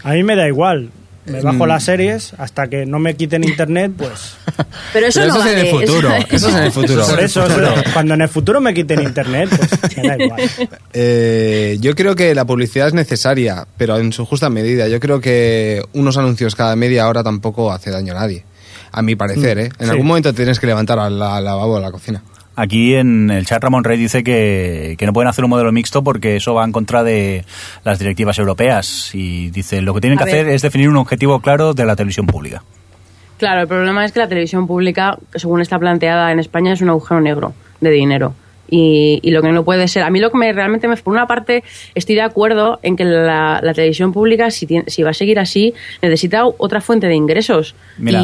A mí me da igual. Me Mm. bajo las series hasta que no me quiten internet, pues. pero eso pero no eso es en el futuro. Eso es en el futuro. Por eso, cuando en el futuro me quiten internet, pues me da igual. Eh, yo creo que la publicidad es necesaria, pero en su justa medida. Yo creo que unos anuncios cada media hora tampoco hace daño a nadie. A mi parecer, ¿eh? En sí. algún momento tienes que levantar al al lavabo a la cocina. Aquí en el chat Ramón Rey dice que, que no pueden hacer un modelo mixto porque eso va en contra de las directivas europeas y dice lo que tienen A que ver. hacer es definir un objetivo claro de la televisión pública. Claro, el problema es que la televisión pública, según está planteada en España, es un agujero negro de dinero. Y, y lo que no puede ser. A mí lo que me, realmente me. Por una parte, estoy de acuerdo en que la, la televisión pública, si, tiene- si va a seguir así, necesita otra fuente de ingresos.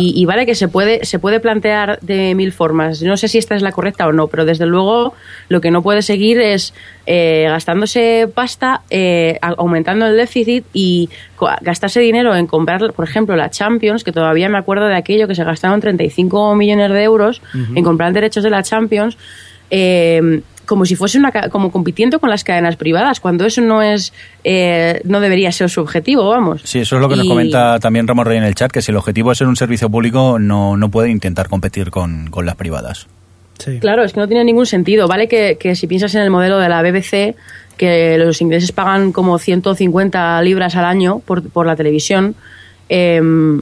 Y, y vale que se puede, se puede plantear de mil formas. No sé si esta es la correcta o no, pero desde luego lo que no puede seguir es eh, gastándose pasta, eh, aumentando el déficit y gastarse dinero en comprar, por ejemplo, la Champions, que todavía me acuerdo de aquello que se gastaron 35 millones de euros en comprar derechos de la Champions. Eh, como si fuese una como compitiendo con las cadenas privadas cuando eso no es eh, no debería ser su objetivo vamos Sí, eso es lo que nos comenta también Ramón Rey en el chat, que si el objetivo es ser un servicio público no, no puede intentar competir con, con las privadas. Sí. Claro, es que no tiene ningún sentido. Vale que, que si piensas en el modelo de la BBC, que los ingleses pagan como 150 libras al año por, por la televisión, em,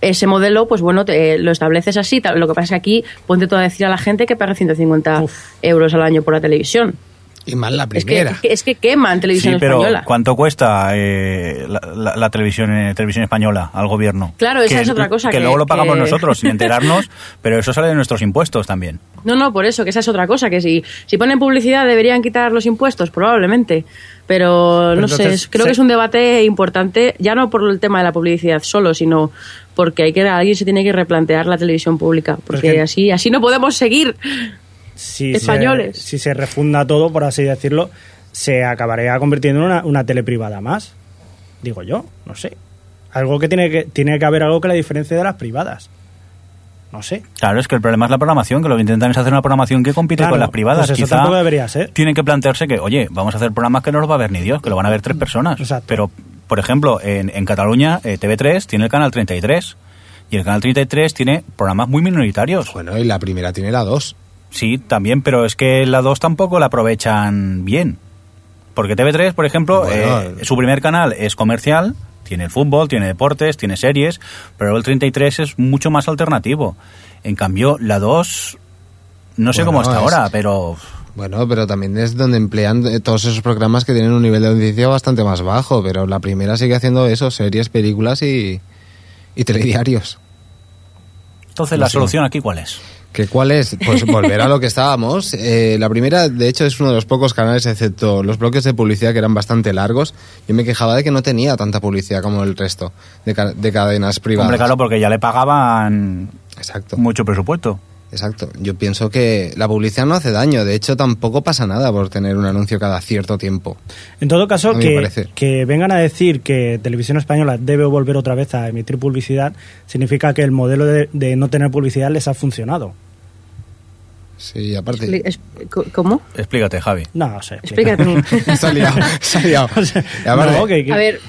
ese modelo, pues bueno, te- lo estableces así. Tal- Lo que pasa es que aquí ponte todo a decir a la gente que paga 150 euros al año por la televisión. Y más la Es que, primera. es que- es que queman televisión Sí, pero española. ¿cuánto cuesta eh, la, la- la televisión, eh, televisión española al gobierno? Claro, esa Que- es otra cosa Que, que- luego lo pagamos que- nosotros sin enterarnos, pero eso sale de nuestros impuestos también. No, no, por eso, que esa es otra cosa, que si, si ponen publicidad deberían quitar los impuestos, probablemente. Pero, Pero no sé, entonces, creo se- que es un debate importante, ya no por el tema de la publicidad solo, sino porque hay que, alguien se tiene que replantear la televisión pública, porque que- así, así no podemos seguir. si Españoles. Se, si se refunda todo, por así decirlo, se acabaría convirtiendo en una, una tele privada más. Digo yo, no sé. Algo que tiene que tiene que haber algo que la diferencie de las privadas. No sé. Claro, es que el problema es la programación, que lo que intentan es hacer una programación que compite Claro, con las privadas. pues eso Quizá tampoco debería ser. Tienen que plantearse que, oye, vamos a hacer programas que no los va a ver ni Dios, que lo van a ver tres personas. Exacto. Pero, por ejemplo, en, en Cataluña, eh, TV3 tiene el canal 33. Y el canal 33 tiene programas muy minoritarios. Bueno, y la primera tiene la 2. Sí, también, pero es que la 2 tampoco la aprovechan bien. Porque TV3, por ejemplo, Bueno. eh, su primer canal es comercial, tiene fútbol, tiene deportes, tiene series, pero el 33 es mucho más alternativo. En cambio, la 2, no sé Bueno, cómo está es- ahora, pero Bueno, pero también es donde emplean eh, todos esos programas que tienen un nivel de audiencia bastante más bajo, pero la primera sigue haciendo eso, series, películas y, y telediarios. entonces No la sé. solución aquí cuál es? ¿Que ¿Cuál es? Pues volver a lo que estábamos. Eh, la primera, de hecho, es uno de los pocos canales, excepto los bloques de publicidad que eran bastante largos. Yo me quejaba de que no tenía tanta publicidad como el resto de, ca- de cadenas privadas. Hombre, claro, porque ya le pagaban Exacto. mucho presupuesto. Exacto. Yo pienso que la publicidad no hace daño. De hecho, tampoco pasa nada por tener un anuncio cada cierto tiempo. En todo caso, que, que vengan a decir que Televisión Española debe volver otra vez a emitir publicidad, significa que el modelo de, de no tener publicidad les ha funcionado. Sí, aparte. Expli- es- co- ¿Cómo? Explícate, Javi. No, sé. Explícate. se ha liado, se ha liado. Y aparte- No, que- que- A ver,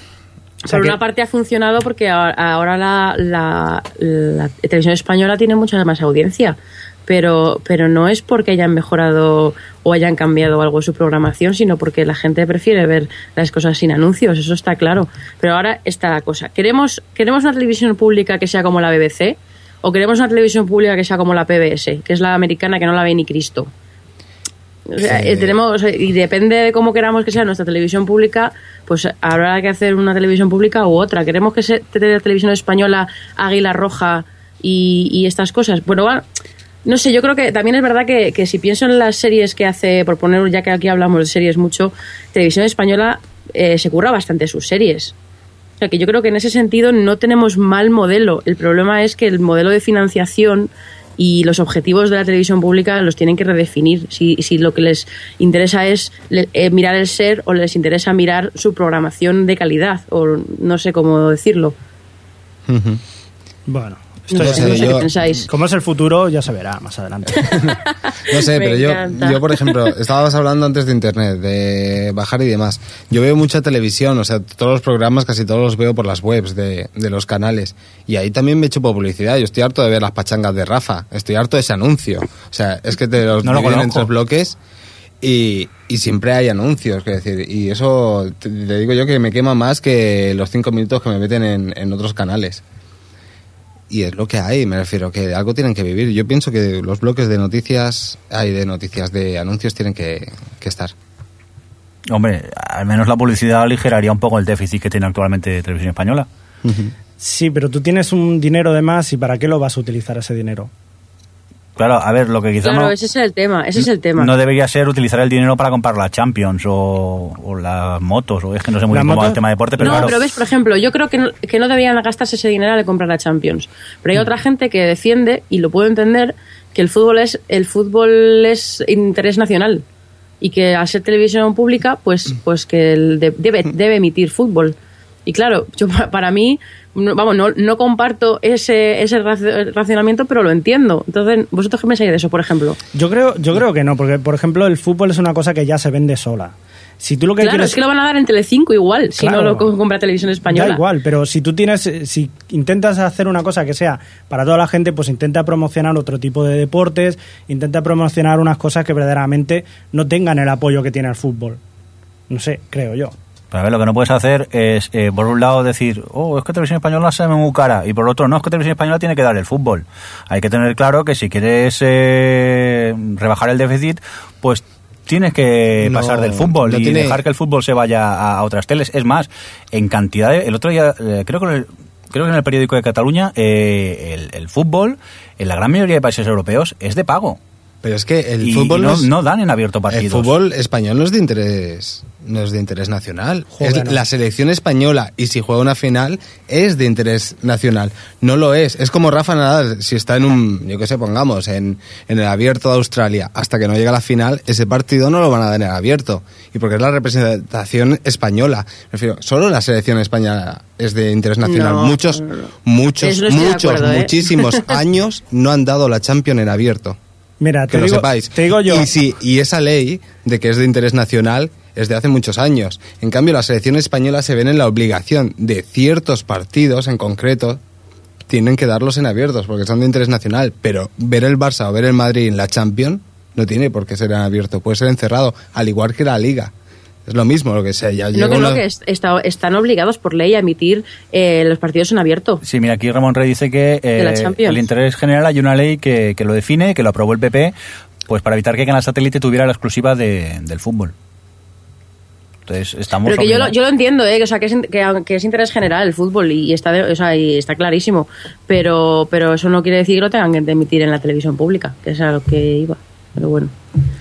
O sea por que- una parte ha funcionado porque ahora- la, la- la televisión española tiene mucha más audiencia, pero, pero no es porque hayan mejorado o hayan cambiado algo en su programación, sino porque la gente prefiere ver las cosas sin anuncios, eso está claro. Pero ahora está la cosa. ¿Queremos, ¿Queremos una televisión pública que sea como la BBC? ¿O queremos una televisión pública que sea como la PBS, que es la americana que no la ve ni Cristo? O sea, Sí. eh, tenemos y depende de cómo queramos que sea nuestra televisión pública pues habrá que hacer una televisión pública u otra. Queremos que sea televisión española Águila Roja y, y estas cosas bueno va, no sé yo creo que también es verdad que, que si pienso en las series que hace por poner ya que aquí hablamos de series mucho televisión española eh, se curra bastante sus series. O sea que yo creo que en ese sentido no tenemos mal modelo. El problema es que el modelo de financiación y los objetivos de la televisión pública los tienen que redefinir. Si, si lo que les interesa es le- eh, mirar el ser o les interesa mirar su programación de calidad, o no sé cómo decirlo. Bueno, No esto sé, no sé yo- qué pensáis. como es el futuro, ya se verá más adelante. No sé, Me pero yo, yo, por ejemplo, estabas hablando antes de internet, de bajar y demás. Yo veo mucha televisión, o sea, todos los programas casi todos los veo por las webs de, de los canales. Y ahí también me echo publicidad. Yo estoy harto de ver las pachangas de Rafa. Estoy harto de ese anuncio. O sea, es que te los No lo en tres bloques y, y siempre hay anuncios. quiero decir, y eso te, te digo yo que me quema más que los cinco minutos que me meten en, en otros canales. Y es lo que hay, me refiero, que algo tienen que vivir. Yo pienso que los bloques de noticias, hay de noticias, de anuncios tienen que, que estar. Hombre, al menos la publicidad aligeraría un poco el déficit que tiene actualmente Televisión Española. sí, pero tú tienes un dinero de más y ¿para qué lo vas a utilizar ese dinero? Claro, a ver, lo que quizá Claro, no, ese es el tema, ese es el tema. no debería ser utilizar el dinero para comprar las Champions o, o las motos, o es que no sé muy ¿Las bien cómo va el tema de deporte, pero no, claro. pero ves, por ejemplo, yo creo que no, que no deberían gastarse ese dinero de comprar la Champions. Pero hay otra gente que defiende, y lo puedo entender, que el fútbol es, el fútbol es interés nacional. Y que al ser televisión pública, pues, pues que el de- debe, debe emitir fútbol. Y claro, yo pa- para mí, vamos, no, no comparto ese, ese raci- racionamiento, pero lo entiendo. Entonces, ¿vosotros qué pensáis de eso, por ejemplo? Yo creo, yo creo que no, porque por ejemplo el fútbol es una cosa que ya se vende sola. Si tú lo que Claro, quieres es que lo van a dar en Telecinco igual, si Claro. no lo co- compra Televisión Española. Da igual, pero si tú tienes, eh, si intentas hacer una cosa que sea para toda la gente, pues intenta promocionar otro tipo de deportes, intenta promocionar unas cosas que verdaderamente no tengan el apoyo que tiene el fútbol. No sé, creo yo. Pero a ver, lo que no puedes hacer es, eh, por un lado, decir, oh, es que Televisión Española se me muy cara, y por otro, no, es que Televisión Española tiene que dar el fútbol. Hay que tener claro que si quieres eh, rebajar el déficit, pues tienes que No, pasar del fútbol no y tiene- dejar que el fútbol se vaya a, a otras teles. Es más, en cantidad de... El otro día, eh, creo que... en el- Creo que en el periódico de Cataluña eh, el, el fútbol en la gran mayoría de países europeos es de pago. Pero es que el y, fútbol y no, no, es- no dan en abierto el partidos. fútbol español no es de interés no es de interés nacional. Joder, Es no. la selección española y si juega una final es de interés nacional. No lo es. Es como Rafa Nadal, si está en un, yo qué sé, pongamos, en, en el abierto de Australia, hasta que no llega a la final, ese partido no lo van a dar en el abierto. Y porque es la representación española. Me refiero, solo la selección española es de interés nacional. No, muchos, no, no. muchos, muchos, acuerdo, ¿eh? muchísimos años no han dado la Champions en abierto Mira, que lo sepáis. te digo yo. Y, sí, y esa ley de que es de interés nacional es de hace muchos años. En cambio, la selección española se ven en la obligación de ciertos partidos en concreto tienen que darlos en abiertos porque son de interés nacional. Pero ver el Barça o ver el Madrid en la Champions no tiene por qué ser en abierto, puede ser encerrado, al igual que la Liga. Es lo mismo, lo que sea. Ya No, llega que no, que est- está- están obligados por ley a emitir eh, los partidos en abierto. Sí, mira, aquí Ramón Rey dice que eh, el interés general hay una ley que, que lo define, que lo aprobó el PP, pues para evitar que Canal Satélite tuviera la exclusiva de- del fútbol. Entonces, estamos... Pero que yo lo, obligados. yo lo entiendo, ¿eh? o sea, que es, que, que es interés general el fútbol y está, de- o sea, y está clarísimo. Pero, pero eso no quiere decir que lo tengan que emitir en la televisión pública, que es a lo que iba. Pero bueno.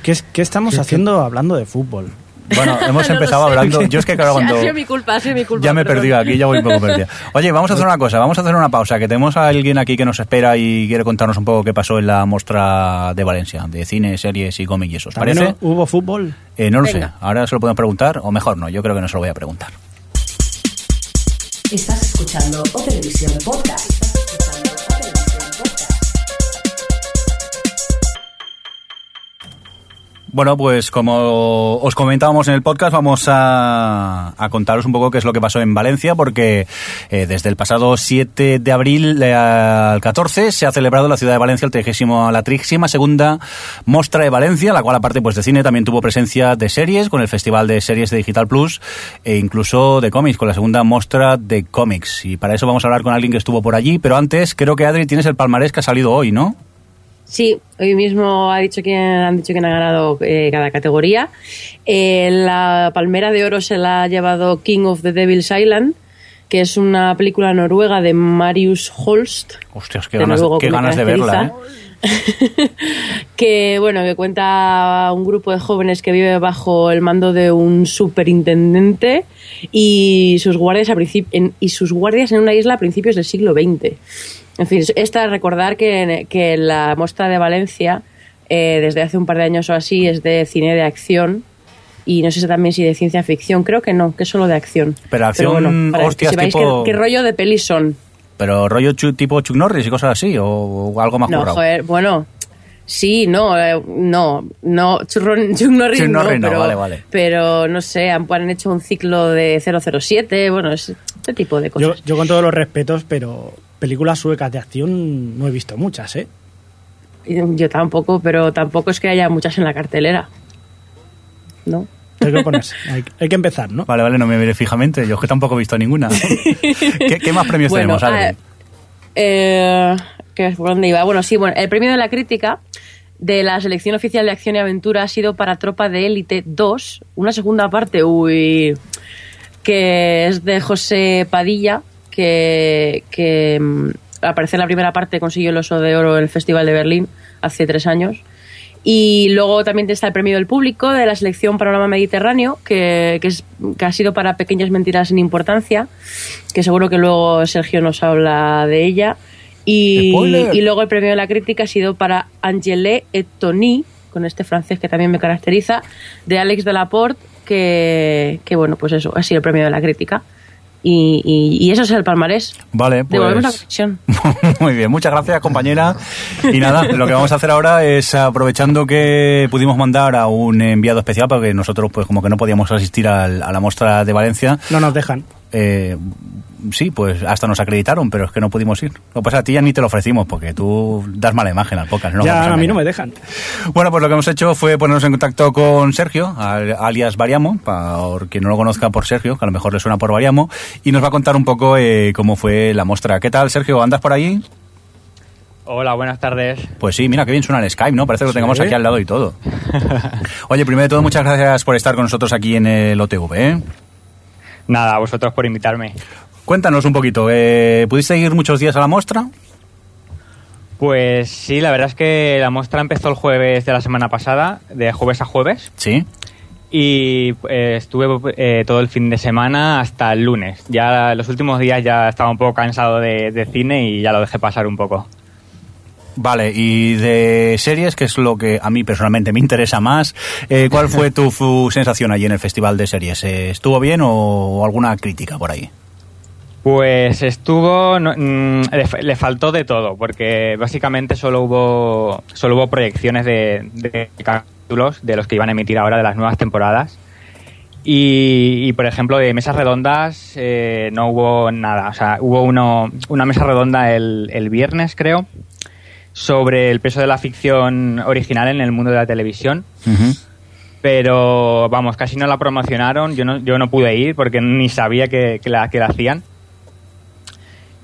¿Qué, qué estamos haciendo hablando de fútbol? Bueno, hemos No empezado hablando... Yo es que claro, cuando... Ha sido mi culpa, ha sido mi culpa. Ya me he perdido aquí, ya voy un poco perdida. Oye, vamos a hacer una cosa, vamos a hacer una pausa, que tenemos a alguien aquí que nos espera y quiere contarnos un poco qué pasó en la muestra de Valencia, de cine, series y cómics y eso. ¿Os ¿También parece? hubo fútbol? Eh, no lo sé, ahora se lo podemos preguntar, o mejor no, yo creo que no se lo voy a preguntar. Estás escuchando O Televisión Podcast. Bueno, pues como os comentábamos en el podcast, vamos a, contaros un poco qué es lo que pasó en Valencia, porque eh, desde el pasado 7 de abril eh, al 14 se ha celebrado en la ciudad de Valencia el 30, la 32 segunda Mostra de Valencia, la cual aparte pues de cine también tuvo presencia de series, con el Festival de Series de Digital Plus, e incluso de cómics, con la segunda Mostra de cómics. Y para eso vamos a hablar con alguien que estuvo por allí, pero antes creo que Adri tienes el palmarés que ha salido hoy, ¿no? Sí, hoy mismo ha dicho quién, han dicho quién ha ganado eh, cada categoría. Eh, la Palmera de Oro se la ha llevado King of the Devil's Island, que es una película noruega de Marius Holst. Hostias, qué ganas, qué ganas de verla, ¿eh? que bueno, que cuenta un grupo de jóvenes que vive bajo el mando de un superintendente y sus guardias a en, y sus guardias en una isla a principios del siglo XX. En fin, esta recordar que, que la muestra de Valencia eh, desde hace un par de años o así es de cine de acción y no sé también si de ciencia ficción, creo que no, que es solo de acción. Pero acción, bueno, para que hostias, sepáis tipo- qué, qué rollo de pelis son. Pero rollo chu- tipo Chuck Norris y cosas así, o, o algo más No, currado. joder, bueno, sí, no, eh, no, no, Churron- Chuck Norris, Chuck no, Norris no, pero, vale, vale. pero no sé, han, han hecho un ciclo de 007, bueno, es este tipo de cosas. yo con todos los respetos, pero películas suecas de acción no he visto muchas, ¿eh? Yo, tampoco, pero tampoco es que haya muchas en la cartelera, ¿no? Hay que ponerse, hay, hay que empezar, ¿no? Vale, vale, no me veré fijamente. Yo es que tampoco he visto ninguna. ¿Qué, qué más premios Bueno, tenemos, Adri? ah, eh, ¿qué- ¿Por dónde iba? Bueno, sí, bueno, el premio de la crítica de la selección oficial de acción y aventura ha sido para Tropa de Élite 2, una segunda parte, uy, que es de José Padilla, que, que mm, al parecer la primera parte consiguió el Oso de Oro en el Festival de Berlín hace tres años. Y luego también está el premio del público de la selección Panorama Mediterráneo, que, que, es, que ha sido para Pequeñas Mentiras sin Importancia, que seguro que luego Sergio nos habla de ella. Y, luego el premio de la crítica ha sido para Angélé et Tony, con este francés que también me caracteriza, de Alex Delaporte, que, que bueno, pues eso, ha sido el premio de la crítica. Y, y- y eso es el palmarés. Vale, pues... Devolvemos la conexión. Muy bien, muchas gracias compañera. Y nada, lo que vamos a hacer ahora es aprovechando que pudimos mandar a un enviado especial, porque nosotros pues como que no podíamos asistir al- a la muestra de Valencia. No nos dejan. Eh, sí, pues hasta nos acreditaron, pero es que no pudimos ir. Lo que pasa, a ti ya ni te lo ofrecimos, porque tú das mala imagen al podcast. no ya, a mí no me dejan. Bueno, pues lo que hemos hecho fue ponernos en contacto con Sergio, al- alias Variamo, por quien no lo conozca por Sergio, que a lo mejor le suena por Variamo, y nos va a contar un poco eh, cómo fue la muestra. ¿Qué tal, Sergio? ¿Andas por ahí? Hola, buenas tardes. Pues sí, mira qué bien suena el Skype, ¿no? Parece que lo tengamos Sí. aquí al lado y todo. Oye, primero de todo, muchas gracias por estar con nosotros aquí en el OTV. ¿eh? Nada, a vosotros por invitarme. Cuéntanos un poquito, eh, ¿pudiste ir muchos días a la muestra? Pues sí, la verdad es que la muestra empezó el jueves de la semana pasada, de jueves a jueves, Sí. y eh, estuve eh, todo el fin de semana hasta el lunes. Ya los últimos días ya estaba un poco cansado de, de cine y ya lo dejé pasar un poco. Vale, y de series, que es lo que a mí personalmente me interesa más, eh, ¿cuál fue tu, sensación allí en el Festival de Series? ¿Estuvo bien o alguna crítica por ahí? Pues estuvo, no- mm, le, le faltó de todo, porque básicamente solo hubo, solo hubo proyecciones de, de capítulos de los que iban a emitir ahora de las nuevas temporadas. Y, y, por ejemplo, de mesas redondas eh, no hubo nada. O sea, hubo uno, una mesa redonda el, el viernes, creo, sobre el peso de la ficción original en el mundo de la televisión pero vamos, casi no la promocionaron, yo no, yo no pude ir porque ni sabía que, que la, que la hacían.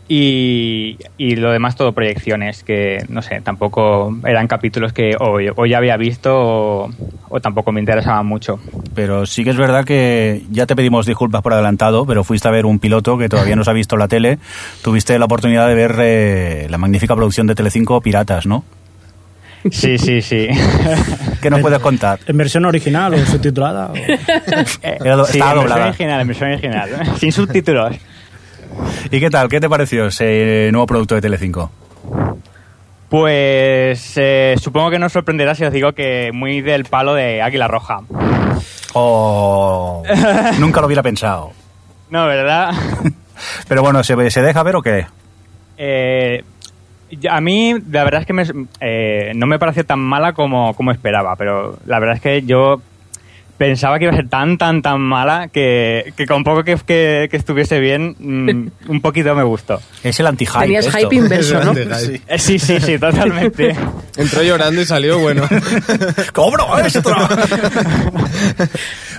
Y, y lo demás todo proyecciones, que no sé, tampoco eran capítulos que o, o ya había visto o, o tampoco me interesaban mucho. Pero sí que es verdad que ya te pedimos disculpas por adelantado, pero fuiste a ver un piloto que todavía no se ha visto en la tele. Tuviste la oportunidad de ver eh, la magnífica producción de Telecinco Piratas, ¿no? Sí, sí, sí. ¿Qué nos puedes contar? ¿En versión original o subtitulada? o- Era do- Sí, estaba en versión original, en versión original, sin subtítulos. ¿Y qué tal? ¿Qué te pareció ese nuevo producto de Telecinco? Pues eh, supongo que no os sorprenderá si os digo que muy del palo de Águila Roja. Oh, nunca lo hubiera pensado. No, ¿verdad? Pero bueno, ¿se, se deja ver o qué? Eh, a mí, la verdad es que me- eh, no me pareció tan mala como, como esperaba, pero la verdad es que yo pensaba que iba a ser tan, tan, tan mala que, que con poco que, que- que estuviese bien, mm, un poquito me gustó. Es el anti-hype. Tenías esto. hype inverso, ¿no? Sí. Eh, Sí, sí, sí, totalmente. Entró llorando y salió bueno. ¡Cobro extra!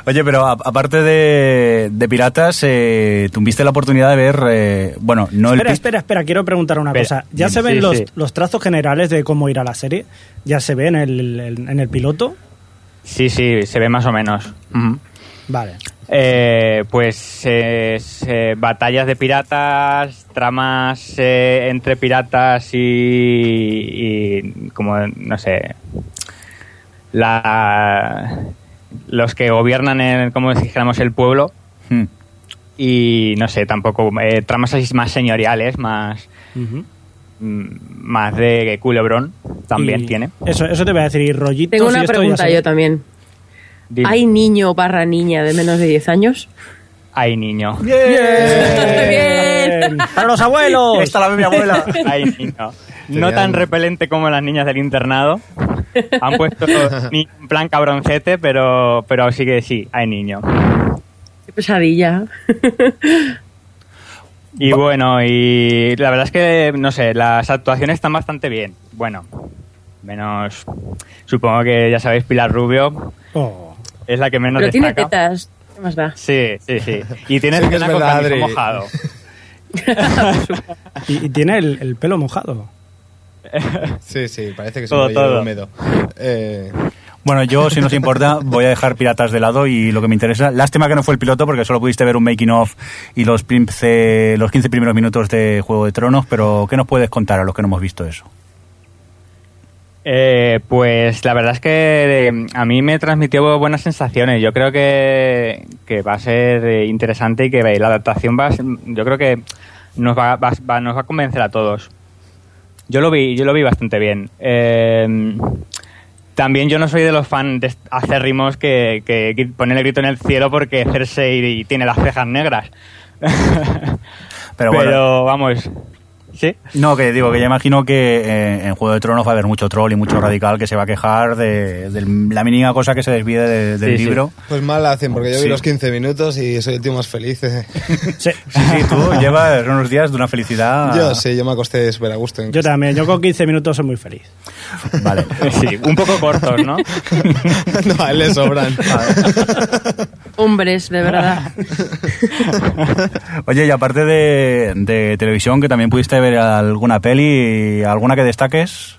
Oye, pero a- aparte de, de Piratas, eh, tuviste la oportunidad de ver, eh, bueno, no espera, el... espera, espera, quiero preguntar una Espera, cosa. ¿Ya se ven Sí, los, sí. los trazos generales de cómo irá la serie? ¿Ya se ve en el, el- en el piloto? Sí, sí, se ve más o menos. Vale. Eh, pues eh, batallas de piratas, tramas eh, entre piratas y, y como no sé la los que gobiernan en, como dijéramos el pueblo Hmm. y no sé tampoco eh, tramas así más señoriales más más de culebrón también Y tiene Eso, eso te voy a decir. Y rollitos Tengo y una esto pregunta yo también. Dime. ¿Hay niño barra niña de menos de 10 años? Ay, niño ¡Bien! ¡Para los abuelos! Esta la mi abuela. Ay, niño. No tan repelente como las niñas del internado. Han puesto ni en plan cabroncete, pero, pero sí que sí, hay niño. Qué pesadilla. Y bueno, y la verdad es que, no sé, las actuaciones están bastante bien. Bueno, menos. Supongo que ya sabéis, Pilar Rubio Oh. es la que menos Pero tiene destaca. tetas. ¿Qué más da? Sí, sí, sí. Y tiene Sí camisón Adri. mojado. Y, y tiene el, el pelo mojado. Sí, sí, parece que es Todo, un todo. húmedo. Eh, Bueno, yo, si no os importa, voy a dejar Piratas de lado y lo que me interesa. Lástima que no fue el piloto porque solo pudiste ver un making of y los, 15, los 15 primeros minutos de Juego de Tronos, pero ¿qué nos puedes contar a los que no hemos visto eso? Eh, pues la verdad es que eh, a mí me transmitió buenas sensaciones. Yo creo que, va a ser eh, interesante y que la adaptación va a ser- yo creo que nos va- nos va a convencer a todos. Yo lo vi, yo lo vi bastante bien. Eh, también yo no soy de los fans de acérrimos que, que ponen el grito en el cielo porque Cersei tiene las cejas negras. Pero Pero, bueno. vamos, ¿sí? No, que digo que ya imagino que eh, en Juego de Tronos va a haber mucho troll y mucho radical que se va a quejar de, de la mínima cosa que se desvíe de- del Sí, sí. libro. pues mal hacen, porque yo Sí. vi los 15 minutos y soy el tío más feliz. eh. Sí. Sí, sí, tú llevas unos días de una felicidad. Yo sí, yo me acosté súper a gusto. en Yo también. Yo con 15 minutos soy muy feliz. Vale. Sí, un poco cortos, ¿no? no, a él le sobran. Hombres, de verdad. Oye, y aparte de, de televisión, que también pudiste ver alguna peli, alguna que destaques.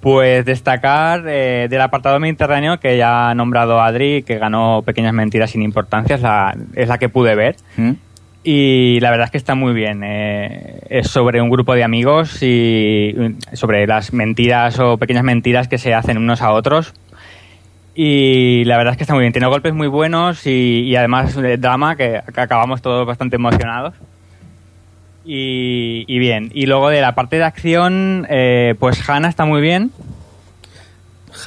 Pues destacar eh, del apartado mediterráneo que ya ha nombrado Adri, que ganó Pequeñas Mentiras sin Importancia, es la, es la que pude ver. ¿Mm? Y la verdad es que está muy bien. eh, es sobre un grupo de amigos y sobre las mentiras o pequeñas mentiras que se hacen unos a otros. Y la verdad es que está muy bien. Tiene golpes muy buenos y, y además de drama, que, que acabamos todos bastante emocionados. Y, y bien. Y luego de la parte de acción, eh, pues Hannah está muy bien.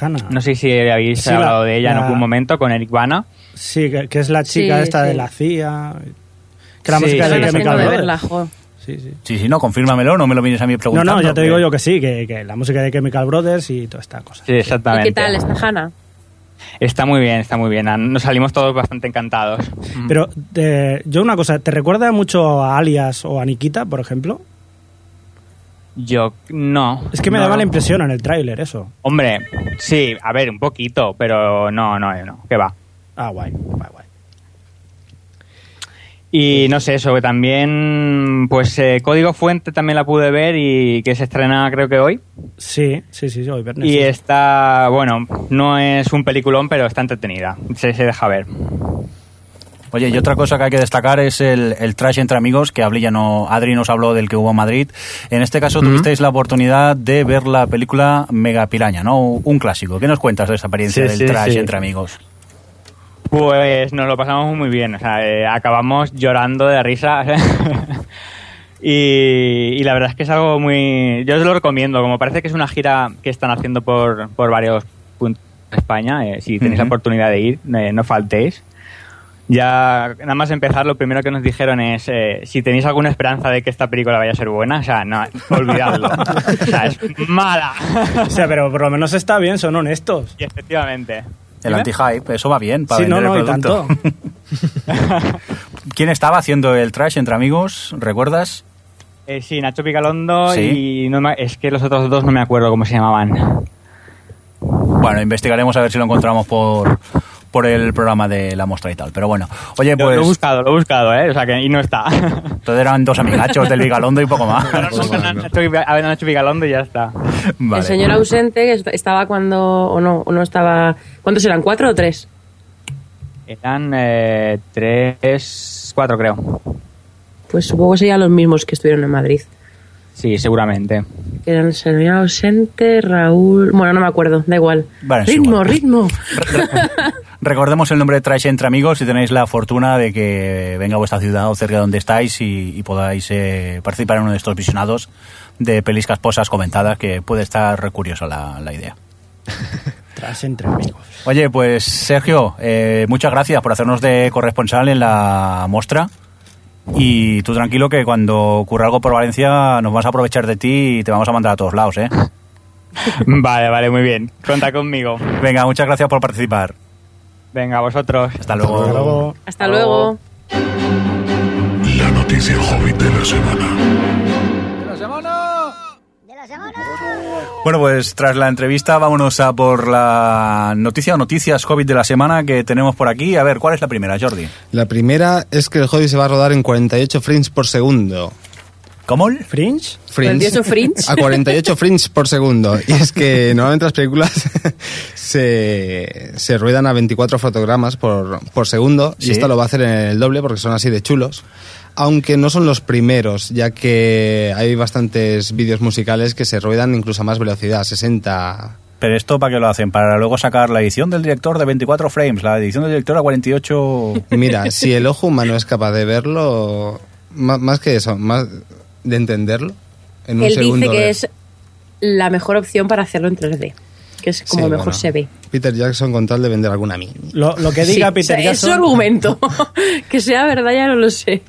Hannah. No sé si habéis Sí, la- hablado de ella en algún momento con Eric Bana. Sí, que, que es la chica Sí, esta de la CIA. Que la Sí, música sí, de Chemical tengo de Brothers. verla, jo. Sí, sí. Sí, sí, no, confírmamelo, no me lo vienes a mí No, preguntando. no, ya te digo yo que sí, que, que la música de Chemical Brothers y toda esta cosa. Sí, ¿Y exactamente. qué tal esta Hanna? Está muy bien, está muy bien. Nos salimos todos bastante encantados. Pero eh, yo una cosa, ¿te recuerda mucho a Alias o a Nikita, por ejemplo? Yo no. Es que me no. daba la impresión en el tráiler eso. Hombre, sí, a ver, un poquito, pero no, no, no, que va. Ah, guay, guay, guay. Y no sé, eso, que también, pues eh, Código Fuente también la pude ver y que se estrena creo que hoy. Sí, sí, sí, hoy viernes. Y sí. está, bueno, no es un peliculón, pero está entretenida. Se, se deja ver. Oye, y otra cosa que hay que destacar es el, el trash entre amigos, que hablé ya no, Adri nos habló del que hubo en Madrid. En este caso tuvisteis la oportunidad de ver la película Mega Piraña, ¿no? Un clásico. ¿Qué nos cuentas de esa experiencia Sí, del sí, trash sí. entre amigos? Pues nos lo pasamos muy bien, o sea, eh, acabamos llorando de risa. y, y la verdad es que es algo muy... Yo os lo recomiendo, como parece que es una gira que están haciendo por, por varios puntos de España, eh, si tenéis la oportunidad de ir, eh, no faltéis. Ya, nada más empezar, lo primero que nos dijeron es, eh, si tenéis alguna esperanza de que esta película vaya a ser buena, o sea, no, olvidadlo. o sea, es mala. O sea, pero por lo menos está bien, son honestos. y efectivamente. El Dime. anti-hype, eso va bien para Sí, no, vender no, el y tanto. ¿Quién estaba haciendo el trash entre amigos? ¿Recuerdas? Eh, sí, Nacho Picalondo Sí. y no me- es que los otros dos no me acuerdo cómo se llamaban. Bueno, investigaremos a ver si lo encontramos por, por el programa de la muestra y tal. Pero bueno, oye, Lo- pues Lo he buscado, lo he buscado, ¿eh? O sea que y no está. todos eran dos amigachos del Vigalondo y poco más. Ahora Pues Nacho Picalondo y ya está. Vale. El señor ausente estaba cuando... O no, o no estaba... ¿Cuántos eran? ¿Cuatro o tres? Eran eh, tres, cuatro creo. Pues supongo que serían los mismos que estuvieron en Madrid. Sí, seguramente. Que Eran el señor ausente, Raúl... Bueno, no me acuerdo, da igual. Vale, ritmo, igual. ritmo. Recordemos el nombre de Trash entre amigos si tenéis la fortuna de que venga a vuestra ciudad o cerca de donde estáis y, y podáis eh, participar en uno de estos visionados de pelis casposas comentadas que puede estar re curiosa la, la idea. Tras entre amigos. Oye, pues Sergio, eh, muchas gracias por hacernos de corresponsal en la muestra. Y tú tranquilo que cuando ocurra algo por Valencia nos vas a aprovechar de ti y te vamos a mandar a todos lados, ¿eh? Vale, vale, muy bien. Cuenta conmigo. Venga, muchas gracias por participar. Venga, vosotros. Hasta luego. Hasta luego. Hasta luego. La noticia hobbit de la semana. Bueno, pues tras la entrevista vámonos a por la noticia o noticias COVID de la semana que tenemos por aquí. A ver, ¿cuál es la primera, Jordi? La primera es que el Hobbit se va a rodar en 48 frames por segundo. ¿Cómo? Fringe. Frames. 48 frames. A 48 frames por segundo. Y es que normalmente las películas se, se ruedan a 24 fotogramas por, por segundo. Sí. Y esto lo va a hacer en el doble porque son así de chulos. Aunque no son los primeros, ya que hay bastantes vídeos musicales que se ruedan incluso a más velocidad, 60. Pero esto para qué lo hacen? Para luego sacar la edición del director de 24 frames, la edición del director a 48... Y mira, si el ojo humano es capaz de verlo, ma- más, que eso, más de entenderlo, en un Él segundo. dice que de- es la mejor opción para hacerlo en 3D. Que es como Sí, mejor bueno. se ve. Peter Jackson con tal de vender alguna mini. Lo, lo que diga Sí, Peter o sea, Es su Jackson. argumento. que sea verdad ya no lo sé.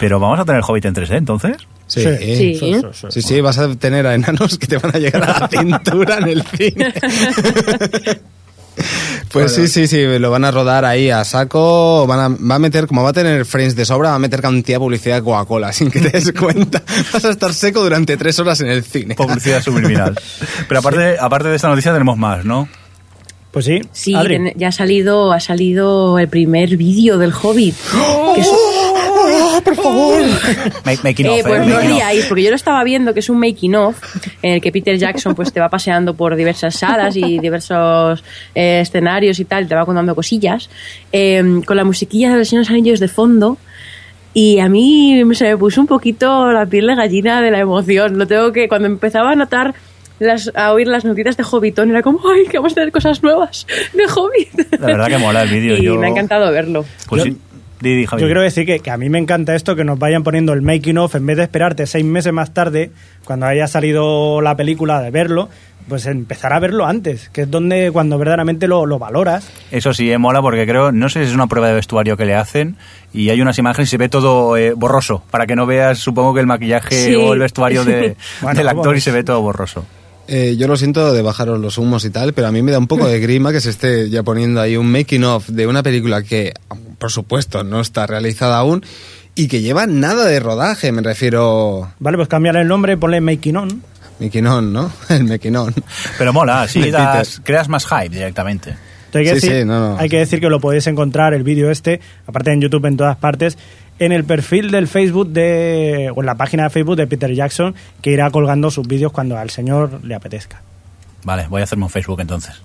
Pero vamos a tener Hobbit en 3D entonces. Sí. Sí. Sí, sí, sí. Sí, sí, vas a tener a enanos que te van a llegar a la cintura en el cine. Pues sí, sí, sí, lo van a rodar ahí a saco, van a, va a meter, como va a tener frames de sobra, va a meter cantidad de publicidad de Coca-Cola sin que te des cuenta. Vas a estar seco durante tres horas en el cine. Publicidad subliminal. Pero aparte, aparte de esta noticia tenemos más, ¿no? Pues sí. Sí, Adri. ya ha salido, ha salido el primer vídeo del Hobbit. que es- por favor! Ma- Making of, Eh, pues eh, no riáis, porque yo lo estaba viendo, que es un making of, en el que Peter Jackson pues te va paseando por diversas salas y diversos eh, escenarios y tal, te va contando cosillas, eh, con la musiquilla de los Señor de los Anillos de fondo. Y a mí se me puso un poquito la piel de gallina de la emoción. Lo tengo que, cuando empezaba a notar las, a oír las notitas de Hobbitón, era como, ay, que vamos a tener cosas nuevas de Hobbit. La verdad que mola el vídeo. y yo- me ha encantado verlo. Pues Yo- sí. Yo quiero decir que, que a mí me encanta esto, que nos vayan poniendo el making of en vez de esperarte seis meses más tarde, cuando haya salido la película, de verlo, pues empezar a verlo antes, que es donde cuando verdaderamente lo, lo valoras. Eso sí, eh, mola porque creo, no sé si es una prueba de vestuario que le hacen y hay unas imágenes y se ve todo eh, borroso, para que no veas, supongo que el maquillaje Sí. o el vestuario de- Bueno, del actor y se ve todo borroso. Eh, yo lo siento de bajaros los humos y tal, pero a mí me da un poco de grima que se esté ya poniendo ahí un making of de una película que, por supuesto, no está realizada aún y que lleva nada de rodaje, me refiero... Vale, pues cambiar el nombre, ponle making on. Making on, ¿no? El making on. Pero mola, das- Peter. creas más hype directamente. Hay, que Sí, decir, sí, no, no. hay que decir que lo podéis encontrar, el vídeo este, aparte en YouTube en todas partes, en el perfil del Facebook de, o en la página de Facebook de Peter Jackson, que irá colgando sus vídeos cuando al señor le apetezca. Vale, voy a hacerme un Facebook entonces.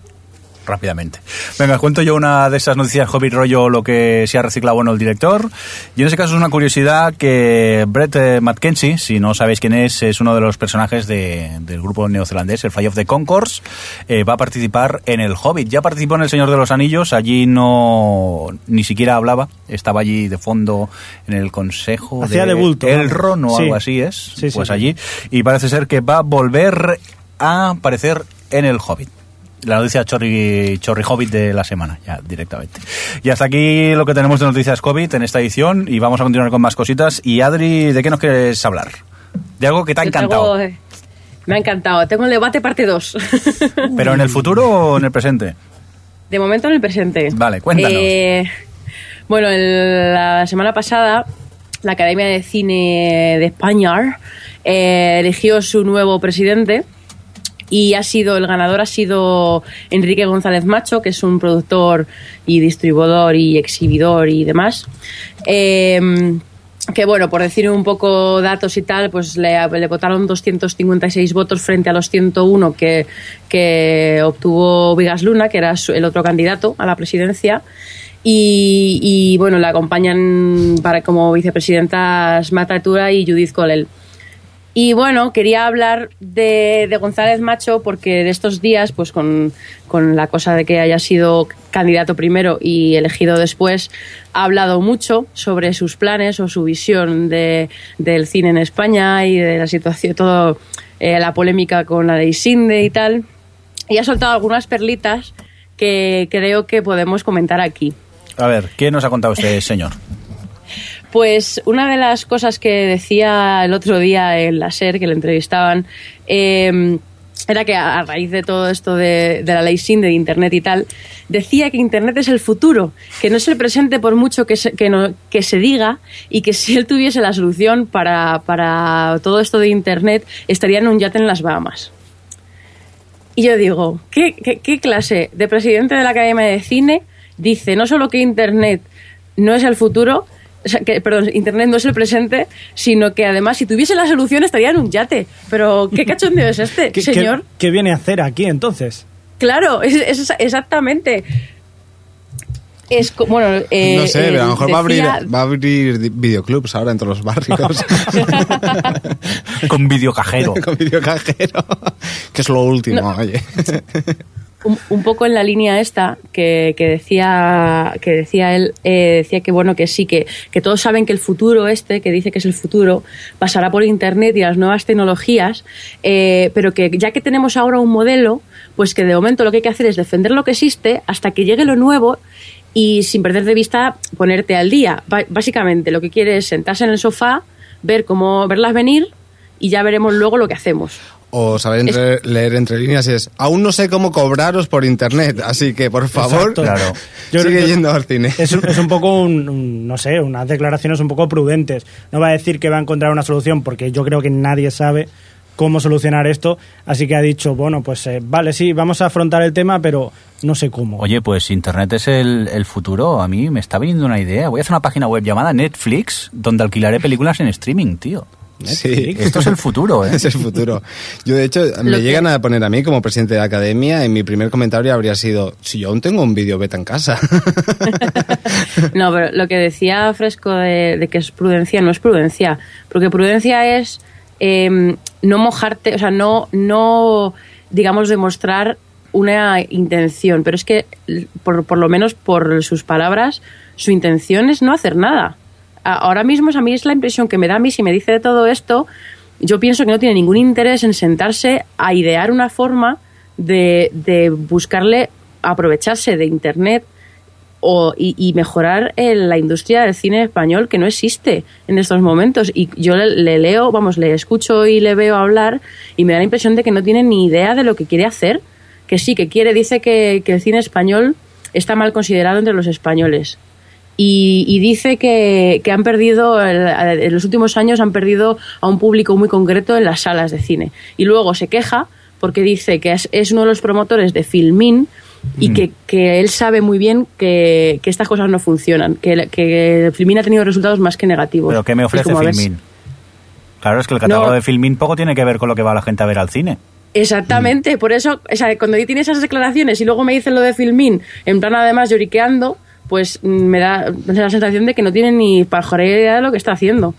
Rápidamente. Venga, os cuento yo una de esas noticias Hobbit rollo lo que se ha reciclado bueno el director. Y en ese caso es una curiosidad que Brett eh, Mackenzie, si no sabéis quién es, es uno de los personajes de- del grupo neozelandés, el Fly of the Concourse, eh, va a participar en el Hobbit. Ya participó en El Señor de los Anillos, allí no ni siquiera hablaba, estaba allí de fondo en el consejo Hacía de de bulto, vamos. Elrond o Sí. algo así es, sí, pues sí. allí. Y parece ser que va a volver a aparecer en el Hobbit. La noticia chorri, chorri Hobbit de la semana, ya directamente. Y hasta aquí lo que tenemos de noticias Hobbit en esta edición y vamos a continuar con más cositas. Y Adri, ¿de qué nos quieres hablar? De algo que te ha encantado. tengo, eh, me ha encantado. Tengo el debate parte 2. ¿Pero en el futuro o en el presente? De momento en el presente. Vale, cuéntanos. Eh, bueno, el- la semana pasada la Academia de Cine de España eh, eligió su nuevo presidente y ha sido el ganador ha sido Enrique González Macho, que es un productor y distribuidor y exhibidor y demás. Eh, que bueno, por decir un poco datos y tal, pues le, votaron 256 votos frente a los 101 que, que obtuvo Vigas Luna, que era el otro candidato a la presidencia. Y, bueno, le acompañan para, como vicepresidentas Marta Tura y Judith Colel. Y bueno, quería hablar de, de González Macho porque de estos días, pues con, con la cosa de que haya sido candidato primero y elegido después, ha hablado mucho sobre sus planes o su visión de, del cine en España y de la situación, todo eh, la polémica con la ley Sinde y tal. Y ha soltado algunas perlitas que creo que podemos comentar aquí. A ver, ¿qué nos ha contado este señor? Pues una de las cosas que decía el otro día en la SER, que le entrevistaban, eh, era que a raíz de todo esto de, la ley SIN, de Internet y tal, decía que Internet es el futuro, que no es el presente por mucho que se, que se diga y que si él tuviese la solución para, para todo esto de Internet, estaría en un yate en las Bahamas. Y yo digo, ¿qué, qué, qué clase de presidente de la Academia de Cine dice no solo que Internet no es el futuro, o sea, que, perdón, Internet no es el presente, sino que además si tuviese la solución estaría en un yate? Pero, ¿qué cachondeo es este, ¿Qué, señor? qué- qué viene a hacer aquí entonces? Claro, es, es exactamente. Es bueno, eh, no sé, eh, pero a lo mejor va a abrir, va a abrir videoclubs ahora en todos los barrios. Con videocajero. Con videocajero. que es lo último, No. oye. un, poco en la línea esta que, decía que decía él eh, decía que bueno que sí que, que todos saben que el futuro este que dice que es el futuro pasará por internet y las nuevas tecnologías eh, pero que ya que tenemos ahora un modelo pues que de momento lo que hay que hacer es defender lo que existe hasta que llegue lo nuevo y sin perder de vista ponerte al día. Básicamente lo que quiere es sentarse en el sofá ver cómo verlas venir y ya veremos luego lo que hacemos o saber entre- leer entre líneas es, aún no sé cómo cobraros por internet, así que por favor. Claro. Yo creo sigue que yendo al cine. Es un, es un poco, un, un- no sé, unas declaraciones un poco prudentes. No va a decir que va a encontrar una solución porque yo creo que nadie sabe cómo solucionar esto. Así que ha dicho, bueno, pues eh, vale, sí, vamos a afrontar el tema, pero no sé cómo. Oye, pues Internet es el, el futuro. A mí me está viniendo una idea. Voy a hacer una página web llamada Netflix donde alquilaré películas en streaming, tío. Sí. Esto es el futuro, ¿eh? Es el futuro. Yo, de hecho, me Lo que- llegan a poner a mí como presidente de la academia, en mi primer comentario habría sido, si yo aún tengo un vídeo beta en casa. No, pero lo que decía Fresco de, de que es prudencia no es prudencia, porque prudencia es eh, no mojarte, o sea, no, no, digamos, demostrar una intención, pero es que, por, por lo menos por sus palabras, su intención es no hacer nada. Ahora mismo, a mí es la impresión que me da a mí si me dice de todo esto, yo pienso que no tiene ningún interés en sentarse a idear una forma de, de buscarle aprovecharse de Internet o, y, y mejorar eh, la industria del cine español que no existe en estos momentos. Y yo le, le leo, vamos, le escucho y le veo hablar y me da la impresión de que no tiene ni idea de lo que quiere hacer. Que sí, que quiere, dice que, que el cine español está mal considerado entre los españoles. Y, y dice que, que han perdido, el- en los últimos años han perdido a un público muy concreto en las salas de cine. Y luego se queja porque dice que es, es uno de los promotores de Filmin y que, que él sabe muy bien que, que estas cosas no funcionan, que, que Filmin ha tenido resultados más que negativos. Pero ¿qué me ofrece ves- Filmin? Claro, es que el catálogo No. de Filmin poco tiene que ver con lo que va la gente a ver al cine. Exactamente, por eso, o sea, cuando tiene esas declaraciones y luego me dice lo de Filmin, en plan además lloriqueando, pues mm, me da la sensación de que no tiene ni pajara idea de lo que está haciendo.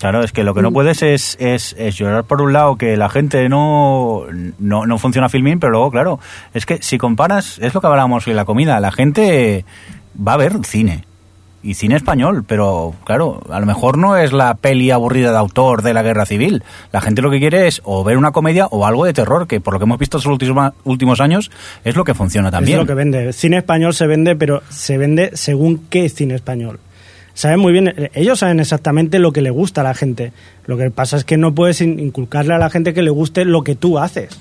Claro, es que lo que Mm. no puedes es, es, es llorar por un lado que la gente no, no, no funciona Filmin, pero luego, claro, es que si comparas, es lo que hablábamos en la comida, la gente va a ver cine. Y cine español, pero claro, a lo mejor no es la peli aburrida de autor de la guerra civil. La gente lo que quiere es o ver una comedia o algo de terror, que por lo que hemos visto estos últimos, últimos años es lo que funciona también. Es lo que vende. El cine español se vende, pero se vende según qué cine español. Saben muy bien, eh, ellos saben exactamente lo que le gusta a la gente. Lo que pasa es que no puedes in- inculcarle a la gente que le guste lo que tú haces.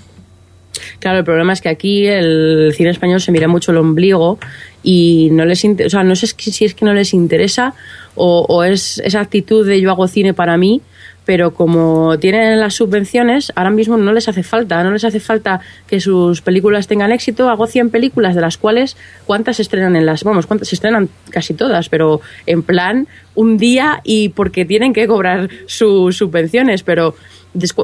Claro, el problema es que aquí el cine español se mira mucho el ombligo y no les o sea, no sé si es que no les interesa o, o es esa actitud de yo hago cine para mí, pero como tienen las subvenciones, ahora mismo no les hace falta, no les hace falta que sus películas tengan éxito. Hago 100 películas, de las cuales, ¿cuántas estrenan en las? Vamos, ¿cuántas estrenan? Casi todas, pero en plan un día y porque tienen que cobrar sus subvenciones, pero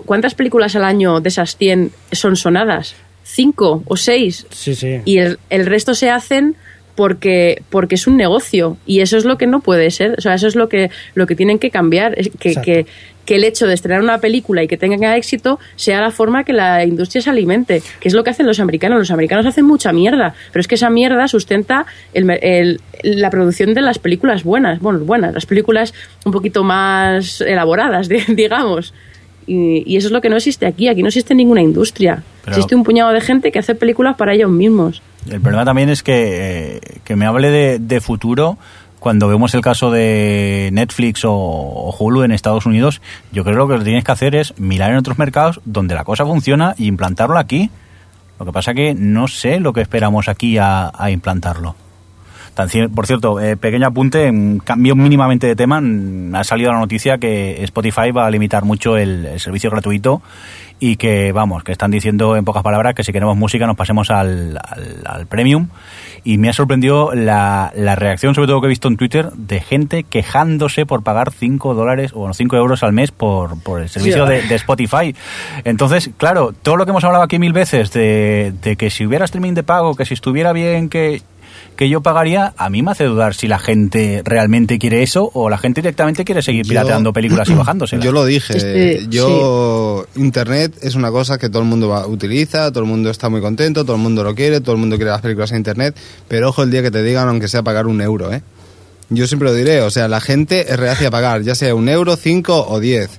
¿cuántas películas al año de esas 100 son sonadas? ¿Cinco o seis? Sí, sí. y el, el resto se hacen porque porque es un negocio y eso es lo que no puede ser o sea eso es lo que lo que tienen que cambiar es que, que, que el hecho de estrenar una película y que tenga éxito sea la forma que la industria se alimente que es lo que hacen los americanos los americanos hacen mucha mierda pero es que esa mierda sustenta el el- la producción de las películas buenas bueno buenas las películas un poquito más elaboradas di- digamos y, y eso es lo que no existe aquí aquí no existe ninguna industria Pero- existe un puñado de gente que hace películas para ellos mismos El problema también es que, eh, que me hable de, de futuro cuando vemos el caso de Netflix o, o Hulu en Estados Unidos. Yo creo que lo que tienes que hacer es mirar en otros mercados donde la cosa funciona y implantarlo aquí. Lo que pasa que no sé lo que esperamos aquí a, a implantarlo. Por cierto, eh, pequeño apunte, cambio mínimamente de tema. Ha salido la noticia que Spotify va a limitar mucho el, el servicio gratuito y que, vamos, que están diciendo en pocas palabras que si queremos música nos pasemos al, al, al premium. Y me ha sorprendido la, la reacción, sobre todo que he visto en Twitter, de gente quejándose por pagar 5 dólares o 5 euros al mes por, por el servicio de, de Spotify. Entonces, claro, todo lo que hemos hablado aquí mil veces de, de que si hubiera streaming de pago, que si estuviera bien, que que yo pagaría, a mí me hace dudar si la gente realmente quiere eso o la gente directamente quiere seguir Yo- pirateando películas y bajándose. Yo lo dije. Este, yo Internet es una cosa que todo el mundo va- utiliza, todo el mundo está muy contento, todo el mundo lo quiere, todo el mundo quiere las películas en Internet, pero ojo el día que te digan aunque sea pagar un euro, ¿eh? Yo siempre lo diré, o sea, la gente es reacia a pagar, ya sea un euro, cinco o diez.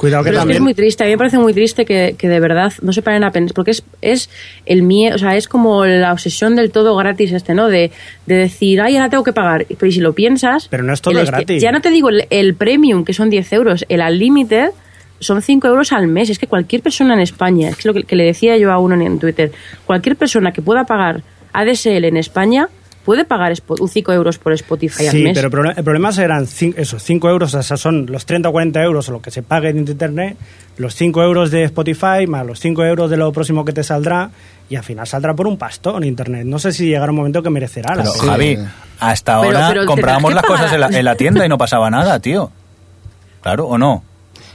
Cuidado que Pero es que es muy triste, a mí me parece muy triste que, que de verdad no se paren a pensar, porque es, es el miedo, o sea, es como la obsesión del todo gratis este, ¿no? De, de decir, ay, ahora tengo que pagar. Pero y si lo piensas... Pero no es todo el- gratis. Ya no te digo el, el premium, que son 10 euros, el unlimited son 5 euros al mes. Es que cualquier persona en España, es lo que, que le decía yo a uno en Twitter, cualquier persona que pueda pagar ADSL en España puede pagar Spo- un 5 euros por Spotify al Sí, mes. pero el problema, el problema serán esos 5 euros, o sea, son los 30 o 40 euros o lo que se pague en internet, los 5 euros de Spotify más los 5 euros de lo próximo que te saldrá y al final saldrá por un pastón internet. No sé si llegará un momento que merecerá la Pero. Sí. Javi, hasta ahora pero comprábamos las cosas en la, en la tienda y no pasaba nada, tío. Claro, ¿o no?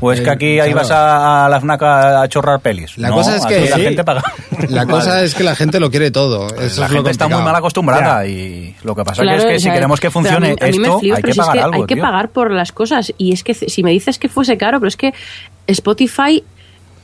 ¿O es que Eh, aquí ahí claro. vas a, a la FNAC a, a chorrar pelis? La No, cosa es que la sí. gente paga. La cosa es que la gente lo quiere todo. Eso la es lo gente está muy mal acostumbrada y lo que pasa Claro, que es que o si queremos que pero a mí- funcione a mí me esto, hay que es pagar algo, Hay que tío. pagar por las cosas. Y es que si me dices que fuese caro, pero es que Spotify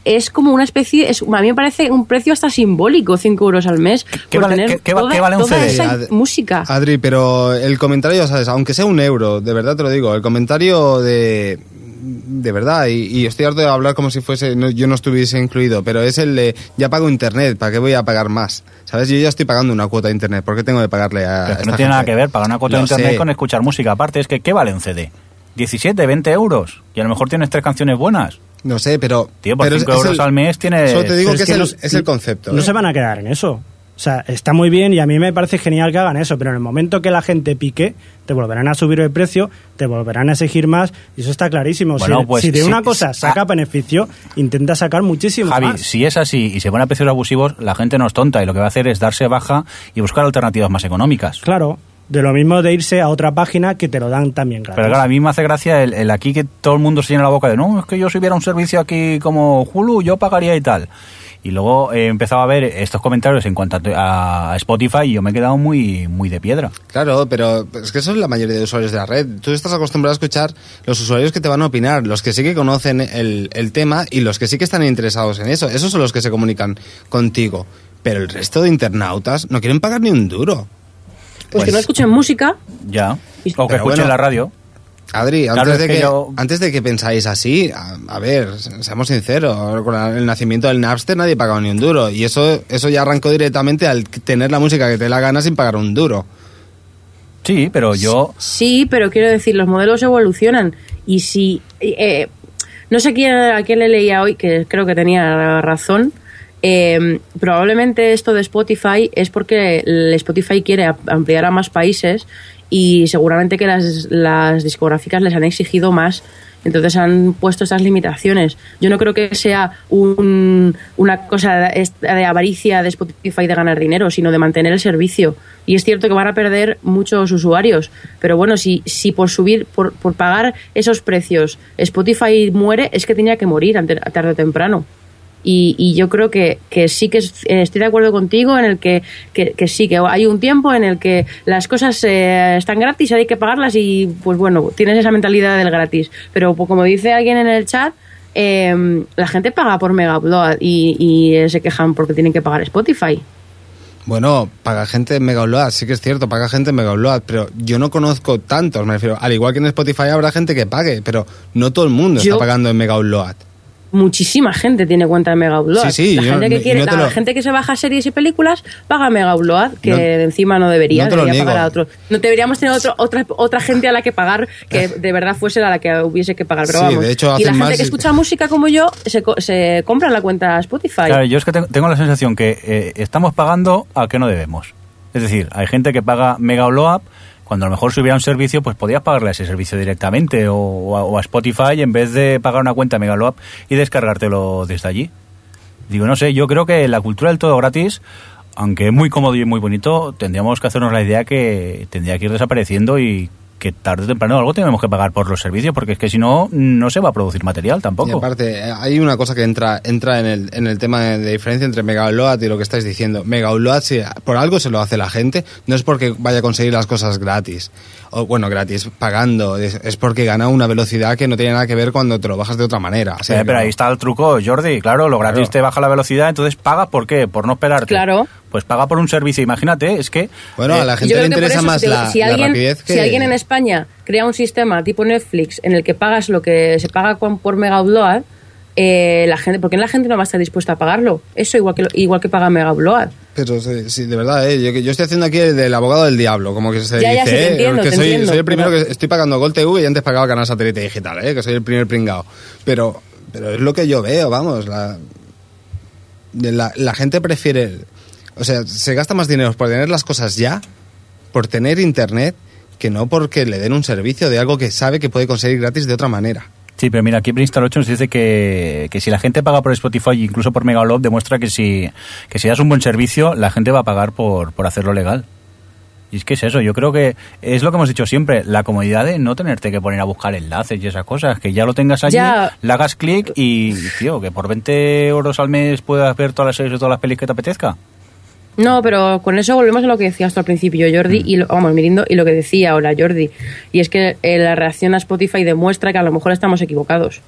es como una especie. Es, a mí me parece un precio hasta simbólico, 5 euros al mes. qué por vale- tener qué- qué va- toda, qué vale un toda CD? esa Ad- música. Adri, pero el comentario, ya sabes, aunque sea un euro, de verdad te lo digo, el comentario de. De verdad, y, y estoy harto de hablar como si fuese no- yo no estuviese incluido, pero es el de ya pago internet, ¿para qué voy a pagar más? ¿Sabes? Yo ya estoy pagando una cuota de internet, ¿por qué tengo que pagarle a.? Pero es que esta no tiene nada que ver pagar una cuota de internet sé. con escuchar música. Aparte, es que ¿qué vale un CD? 17, 20 euros. Y a lo mejor tienes tres canciones buenas. No sé, pero. Tío, por pero es- 5 es euros el- al mes tienes... Solo te digo que es, el, no- es el concepto. No ¿eh? se van a quedar en eso. O sea, está muy bien y a mí me parece genial que hagan eso, pero en el momento que la gente pique, te volverán a subir el precio, te volverán a exigir más y eso está clarísimo. Si- Bueno, pues, si, de una cosa saca ah. beneficio, intenta sacar muchísimo Javi, más. si es así y se ponen a precios abusivos, la gente no es tonta y lo que va a hacer es darse baja y buscar alternativas más económicas. Claro, de lo mismo de irse a otra página que te lo dan también gratis. Pero claro, a mí me hace gracia el, el aquí que todo el mundo se llena la boca de no, es que yo si hubiera un servicio aquí como Hulu, yo pagaría y tal. Y luego he empezado a ver estos comentarios en cuanto a, a Spotify y yo me he quedado muy, muy de piedra. Claro, pero es que eso es la mayoría de usuarios de la red. Tú estás acostumbrado a escuchar los usuarios que te van a opinar, los que sí que conocen el, el tema y los que sí que están interesados en eso. Esos son los que se comunican contigo. Pero el resto de internautas no quieren pagar ni un duro. Pues, que pues- no escuchen música. Ya. O que Pero escuchen bueno, la radio. Adri, Claro, antes, es de que que, yo- antes de que pensáis así, a, a ver, seamos sinceros, con el nacimiento del Napster nadie pagaba ni un duro. Y eso, eso ya arrancó directamente al tener la música que te la gana sin pagar un duro. Sí, pero yo... Sí, pero quiero decir, los modelos evolucionan. Y si. eh, no sé quién, a quién le leía hoy, que creo que tenía razón. eh, probablemente esto de Spotify es porque el Spotify quiere ampliar a más países y seguramente que las, las discográficas les han exigido más. Entonces han puesto estas limitaciones. Yo no creo que sea un- una cosa de, avaricia de Spotify de ganar dinero, sino de mantener el servicio. Y es cierto que van a perder muchos usuarios, pero bueno, si, si por subir, por, por pagar esos precios, Spotify muere, es que tenía que morir tarde o temprano. Y, y yo creo que, que sí que eh, estoy de acuerdo contigo en el que, que, que sí, que hay un tiempo en el que las cosas eh, están gratis, hay que pagarlas y pues bueno, tienes esa mentalidad del gratis. Pero pues, como dice alguien en el chat, eh, la gente paga por Mega Upload y, y eh, se quejan porque tienen que pagar Spotify. Bueno, paga gente en Mega Upload, sí que es cierto, paga gente en Mega Upload, pero yo no conozco tantos, me refiero. Al igual que en Spotify habrá gente que pague, pero no todo el mundo Yo- está pagando en Mega Upload. Muchísima gente tiene cuenta de Mega Upload. Sí, sí, la, yo- gente que quiere, no la gente que se baja series y películas paga Mega Upload, que No- encima no debería, no te lo debería pagar a otro. No deberíamos tener otro, otra, otra gente a la que pagar que de verdad fuese a la que hubiese que pagar. Pero Sí, vamos. de hecho, y la gente más que y- escucha música como yo se, co- se compra la cuenta Spotify. Claro, yo es que tengo, tengo la sensación que eh, estamos pagando a que no debemos. Es decir, hay gente que paga Mega Upload cuando a lo mejor si hubiera un servicio, pues podías pagarle ese servicio directamente o, a, Spotify en vez de pagar una cuenta Mega Upload y descargártelo desde allí. Digo, no sé, yo creo que la cultura del todo gratis, aunque es muy cómodo y muy bonito, tendríamos que hacernos la idea que tendría que ir desapareciendo y que tarde o temprano algo tenemos que pagar por los servicios, porque es que si no, no se va a producir material Y tampoco. aparte, eh, hay una cosa que entra entra en el, en el tema de, de diferencia entre Mega Upload y lo que estáis diciendo. Mega Upload, si por algo se lo hace la gente, no es porque vaya a conseguir las cosas gratis. O bueno, gratis, pagando. Es, es porque gana una velocidad que no tiene nada que ver cuando te lo bajas de otra manera. Eh, pero ahí está el truco, Jordi. Claro, lo gratis Claro. te baja la velocidad, entonces paga por qué? Por no esperarte. Claro. Pues paga por un servicio. Imagínate, es que. Bueno, eh, a la Yo gente le interesa eso, más si la, si la alguien, rapidez que... Si alguien en España crea un sistema tipo Netflix en el que pagas lo que se paga con- por Mega Upload, eh, la gente, porque la gente no va a estar dispuesta a pagarlo. Eso igual que, lo- igual que paga Mega Upload. Pero sí, sí, de verdad, ¿eh? yo, yo estoy haciendo aquí el del abogado del diablo, como que se Ya, ya, dice, sí, te ¿eh? entiendo, que te soy, entiendo, soy el primero pero- que estoy pagando Gol TV y antes pagaba Canal Satélite Digital, ¿eh? que soy el primer pringao. Pero pero es lo que yo veo, vamos. La, la, la gente prefiere. O sea, se gasta más dinero por tener las cosas ya, por tener internet, que no porque le den un servicio de algo que sabe que puede conseguir gratis de otra manera. Sí, pero mira, aquí Brinstar 8 nos dice que, que si la gente paga por Spotify, incluso por Megalove, demuestra que si, que si das un buen servicio, la gente va a pagar por, por hacerlo legal. Y es que es eso, yo creo que es lo que hemos dicho siempre, la comodidad de no tenerte que poner a buscar enlaces y esas cosas, que ya lo tengas allí, Ya. le hagas clic y, tío, que por 20 euros al mes puedas ver todas las series y todas las pelis que te apetezca. No, pero con eso volvemos a lo que decías tú al principio, Jordi, y lo, vamos, Mirindo, y lo que decía ahora Jordi. Y es que eh, la reacción a Spotify demuestra que a lo mejor estamos equivocados.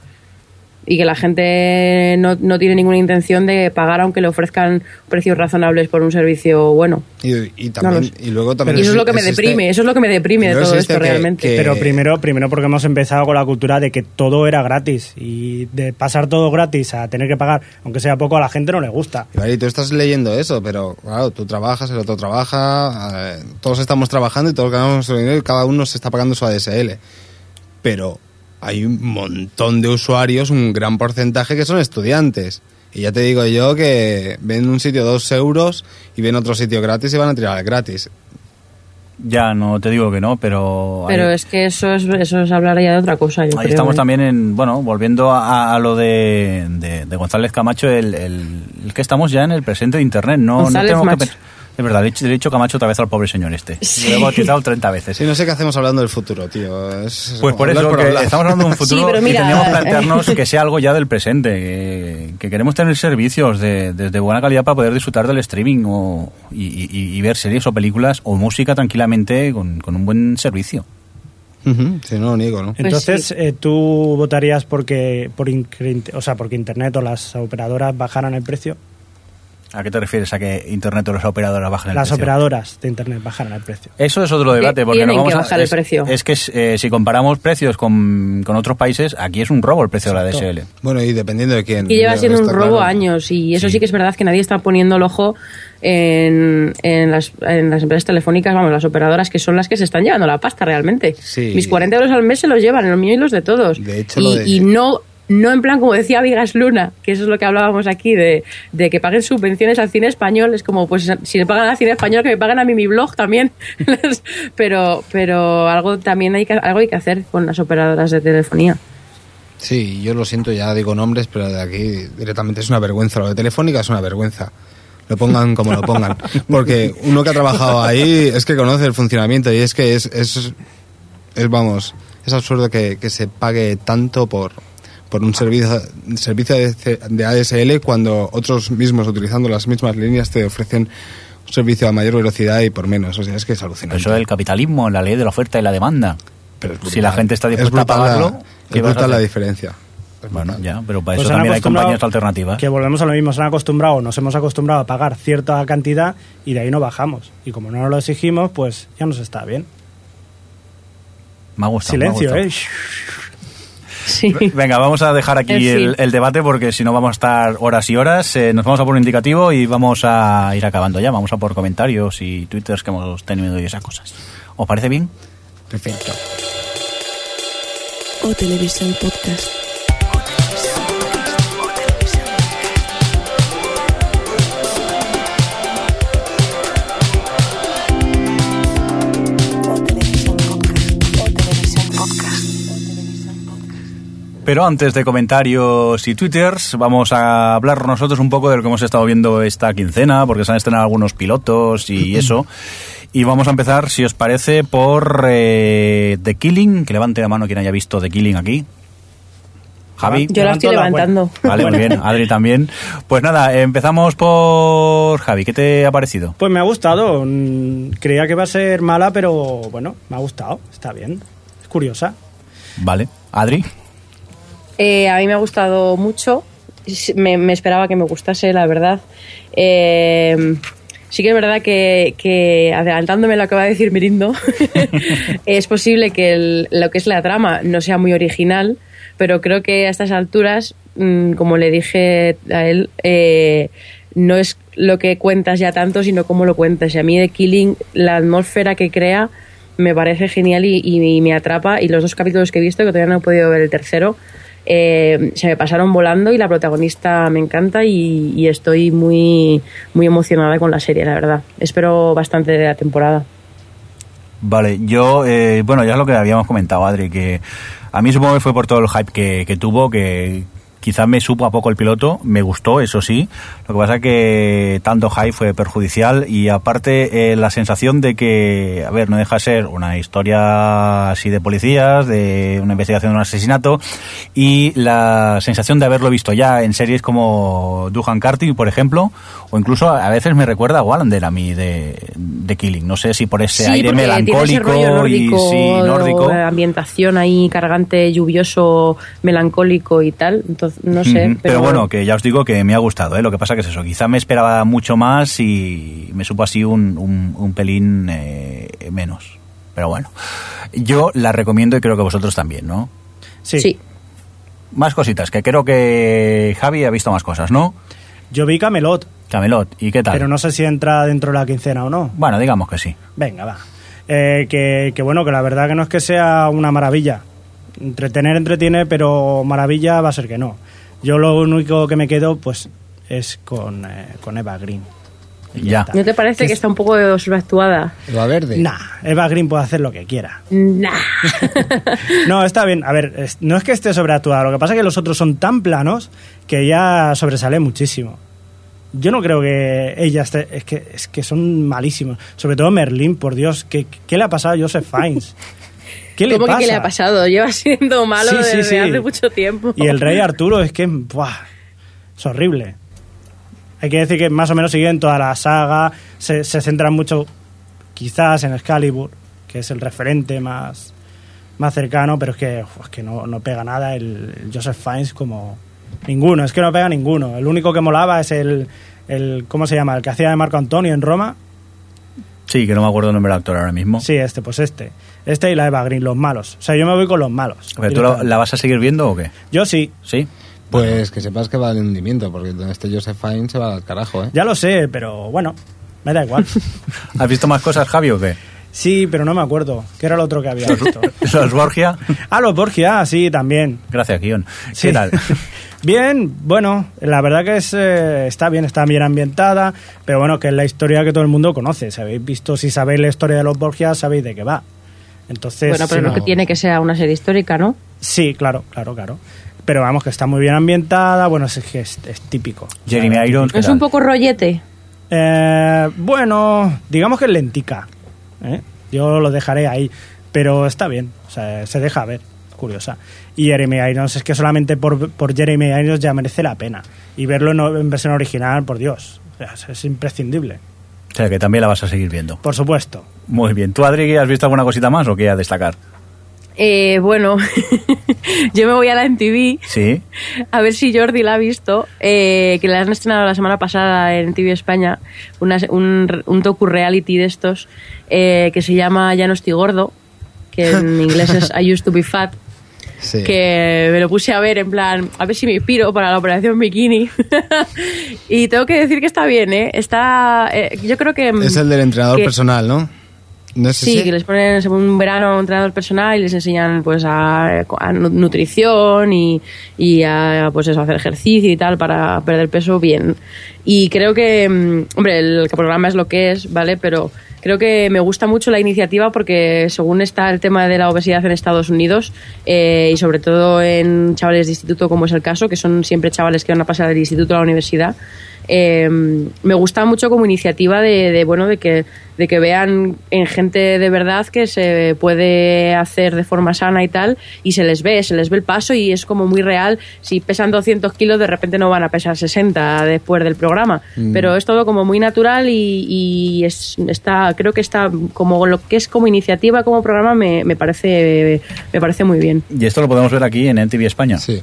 Y que la gente no, no tiene ninguna intención de pagar aunque le ofrezcan precios razonables por un servicio bueno. Y, y también, No y luego también y eso es lo que me existe- deprime, eso es lo que me deprime de todo esto que- realmente. que- Pero primero, primero porque hemos empezado con la cultura de que todo era gratis y de pasar todo gratis a tener que pagar, aunque sea poco, a la gente no le gusta. Y vale, y tú estás leyendo eso, pero claro, tú trabajas, el otro trabaja, eh, todos estamos trabajando y todos ganamos nuestro dinero y cada uno se está pagando su ADSL. Pero hay un montón de usuarios, un gran porcentaje que son estudiantes. Y ya te digo yo que ven un sitio dos euros y ven otro sitio gratis y van a tirar al gratis. Ya, no te digo que no, pero... Pero hay- es que eso es, eso es hablar ya de otra cosa, yo Ahí creo, estamos ¿eh? también en, bueno, volviendo a, a lo de, de- de González Camacho, el, el- el que estamos ya en el presente de Internet. No, no González tenemos que Macho. pen- Es verdad, le he dicho- Camacho otra vez al pobre señor este. Sí. Lo he bautizado 30 veces. Sí, no sé qué hacemos hablando del futuro, tío. Es- Pues por eso, que estamos hablando de un futuro Sí, mira, y tendríamos que eh, plantearnos que sea algo ya del presente, que, que queremos tener servicios de, de- de buena calidad para poder disfrutar del streaming o, y, y- y ver series o películas o música tranquilamente con, con un buen servicio. Ujú, sí, no lo niego, ¿no? Pues Entonces, sí. eh, ¿tú votarías porque, por incre- o sea, porque Internet o las operadoras bajaran el precio? ¿A qué te refieres? ¿A que Internet o las operadoras bajen el Las precio? operadoras de Internet bajaran el precio. Eso es otro debate, porque no vamos que a- bajar el es, precio. Es que eh, si comparamos precios con, con otros países, aquí es un robo el precio de la. DSL. Bueno, y dependiendo de quién. que lleva siendo un robo claro. años y eso Sí. sí. que es verdad que nadie está poniendo el ojo en, en, las, en las empresas telefónicas, vamos, las operadoras que son las que se están llevando la pasta realmente. Sí. Mis 40 euros al mes se los llevan, los míos y los de todos. De hecho, y, lo de- y no no en plan como decía Vigas Luna, que eso es lo que hablábamos aquí, de, de que paguen subvenciones al cine español, es como, pues si le pagan al cine español, que me paguen a mí mi blog también. pero pero algo también hay que, algo hay que hacer con las operadoras de telefonía. Sí, yo lo siento, ya digo nombres, pero de aquí directamente es una vergüenza. Lo de Telefónica es una vergüenza. Lo pongan como lo pongan. Porque uno que ha trabajado ahí es que conoce el funcionamiento y es que es, es, es, vamos, es absurdo que, que se pague tanto por, por un servicio, servicio de, ADSL cuando otros mismos utilizando las mismas líneas te ofrecen un servicio a mayor velocidad y por menos. O sea, es que es alucinante. Eso del capitalismo, la ley de la oferta y la demanda. Pero es si la gente está Es dispuesta a pagarlo, ¿qué es a brutal la diferencia. Es Bueno, ya, pero para Pues eso también hay compañías alternativas. Que volvemos a lo mismo, se han acostumbrado, nos hemos acostumbrado a pagar cierta cantidad y de ahí no bajamos. Y como no nos lo exigimos, pues ya nos está bien. Me ha gustado. me ha Silencio, gustado. ¿eh? Sí. Venga, vamos a dejar aquí el debate porque si no vamos a estar horas y horas. Eh, nos vamos a por un indicativo y vamos a ir acabando ya. Vamos a por comentarios y twitters que hemos tenido y esas cosas. ¿Os parece bien? Perfecto. O Televisión Podcast. Pero antes de comentarios y twitters, vamos a hablar nosotros un poco de lo que hemos estado viendo esta quincena, porque se han estrenado algunos pilotos y eso. Y vamos a empezar, si os parece, por eh, The Killing. Que levante la mano quien haya visto The Killing aquí. Javi. Yo la estoy la levantando. Vale, muy bien. Adri también. Pues nada, empezamos por Javi. ¿Qué te ha parecido? Pues me ha gustado. Mm, Creía que iba a ser mala, pero bueno, me ha gustado. Está bien. Es curiosa. Vale. Adri. Eh, a mí me ha gustado mucho. Me, esperaba que me gustase, la verdad. Eh, sí que es verdad que, que, adelantándome lo que va a decir Mirindo, es posible que lo que es la trama no sea muy original, pero creo que a estas alturas, mm, como le dije a él, eh, no es lo que cuentas ya tanto, sino cómo lo cuentas. Y a mí de Killing, la atmósfera que crea me parece genial y me atrapa. Y los dos capítulos que he visto, que todavía no he podido ver el tercero, eh, se me pasaron volando y la protagonista me encanta y, estoy muy, muy emocionada con la serie, la verdad. Espero bastante de la temporada. Vale, yo, eh, bueno, ya es lo que habíamos comentado, Adri, que a mí supongo que fue por todo el hype que, que tuvo, que quizás me supo a poco el piloto, me gustó, eso sí. Lo que pasa que tanto hype fue perjudicial y aparte eh, la sensación de que, a ver, no deja de ser una historia así de policías, de una investigación de un asesinato y la sensación de haberlo visto ya en series como Duhan Carty, por ejemplo, o incluso a veces me recuerda a Wallander a mí de, de Killing. No sé si por ese Sí, aire ese melancólico rollo nórdico, y sí, nórdico. ambientación ahí cargante, lluvioso, melancólico y tal. Entonces, no sé. Pero, bueno, que ya os digo que me ha gustado, ¿eh? Lo que pasa que es eso, quizá me esperaba mucho más y me supo así un, un, un pelín eh, menos. Pero bueno, yo la recomiendo y creo que vosotros también, ¿no? Sí. sí. Más cositas, que creo que Javi ha visto más cosas, ¿no? Yo vi Camelot, Camelot, ¿y qué tal? pero no sé si entra dentro de la quincena o no. Bueno, digamos que sí. Venga, va. Eh, que, que bueno, que la verdad que no es que sea una maravilla. Entretener, entretiene, pero maravilla va a ser que no. Yo lo único que me quedo, pues, es con, eh, con Eva Green. Y Ya. ¿No te parece que está un poco sobreactuada? Eva Verde. Nah, Eva Green puede hacer lo que quiera. Nah. No, está bien. A ver, es- no es que esté sobreactuada. Lo que pasa es que los otros son tan planos que ella sobresale muchísimo. Yo no creo que ella esté... Es que, es que son malísimos. Sobre todo Merlín, por Dios. ¿Qué, qué le ha pasado a Joseph Fiennes? ¿Qué le ¿Cómo pasa? que le ha pasado? Lleva siendo malo Sí, sí, desde sí. hace mucho tiempo. Y el rey Arturo es que... ¡buah! es horrible. Hay que decir que más o menos siguen toda la saga. Se, se centran mucho quizás en Excalibur, que es el referente más, más cercano, pero es que, uf, es que no, no pega nada el, el Joseph Fiennes como ninguno, es que no pega ninguno. El único que molaba es el, el ¿cómo se llama? El que hacía de Marco Antonio en Roma. Sí, que no me acuerdo el nombre del actor ahora mismo. Sí, este, pues este. Este y la Eva Green, los malos. O sea, yo me voy con los malos. ¿Pero tú la, la vas a seguir viendo o qué? Yo sí, ¿Sí? Pues que sepas que va al hundimiento, porque este Joseph Fiennes se va al carajo, ¿eh? ya lo sé, pero bueno, me da igual. ¿Has visto más cosas, Javi, o qué? Sí, pero no me acuerdo. ¿Qué era lo otro que había visto? ¿Los Borgia? Ah, los Borgia, sí, también. Gracias, Guión. Sí. ¿Qué tal? bien, bueno, la verdad que es, eh, está bien, está bien ambientada, pero bueno, que es la historia que todo el mundo conoce. Si habéis visto, si sabéis la historia de los Borgia, sabéis de qué va. Entonces, bueno, pero que tiene que ser una serie histórica, ¿no? Sí, claro, claro, claro. Pero vamos, que está muy bien ambientada, bueno, es, que es, es típico. Jeremy Irons, ¿qué Es un poco rollete. Eh, bueno, digamos que es lentica. ¿eh? Yo lo dejaré ahí. Pero está bien, o sea, se deja ver, curiosa. Y Jeremy Irons, es que solamente por, por Jeremy Irons ya merece la pena. Y verlo en, en versión original, por Dios, o sea, es, es imprescindible. O sea, que también la vas a seguir viendo. Por supuesto. Muy bien. ¿Tú, Adri, has visto alguna cosita más o qué a destacar? Eh, bueno, yo me voy a la MTV Sí. a ver si Jordi la ha visto, eh, que la han estrenado la semana pasada en TV España, una- un, un docu-reality de estos eh, que se llama Ya no estoy gordo, que en inglés es I used to be fat, Sí. que me lo puse a ver en plan, a ver si me inspiro para la operación bikini. y tengo que decir que está bien, ¿eh? Está, eh, yo creo que... Es el del entrenador que- personal, ¿no? ¿No es Sí, que les ponen un verano a un entrenador personal y les enseñan pues a, a nu- nutrición y, y a pues eso, hacer ejercicio y tal para perder peso bien. Y creo que, mm, hombre, el programa es lo que es, ¿vale? Pero creo que me gusta mucho la iniciativa porque según está el tema de la obesidad en Estados Unidos eh, y sobre todo en chavales de instituto como es el caso, que son siempre chavales que van a pasar del instituto a la universidad, eh, me gusta mucho como iniciativa de, de, bueno de que de que vean en gente de verdad que se puede hacer de forma sana y tal y se les ve se les ve el paso y es como muy real si pesan 200 kilos de repente no van a pesar 60 después del programa Mm. pero es todo como muy natural y, y es, está creo que está como lo que es como iniciativa como programa me, me parece me parece muy bien Y esto lo podemos ver aquí en NTV España. Sí.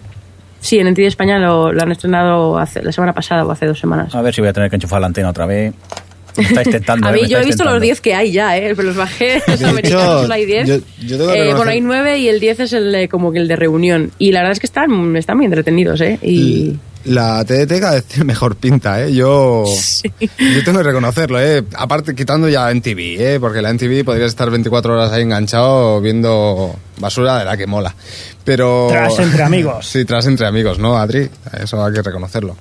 Sí en NTV España lo, lo han estrenado hace, la semana pasada o hace dos semanas A ver si voy a tener que enchufar la antena otra vez. Me estáis tentando. A eh, mí me yo he visto los tentando. 10 que hay ya, ¿eh? Pero los bajé. Los americanos solo hay 10. yo- yo tengo Eh, bueno, hay 9 y el 10 es el de, como que el de reunión. Y la verdad es que están, están muy entretenidos, ¿eh? Y, La TDT cada vez tiene mejor pinta, ¿eh? Yo, yo tengo que reconocerlo, ¿eh? Aparte, quitando ya la NTV, ¿eh? Porque la NTV podrías estar 24 horas ahí enganchado viendo basura de la que mola. Pero... Tras entre amigos. Sí, tras entre amigos, ¿no, Adri? Eso hay que reconocerlo.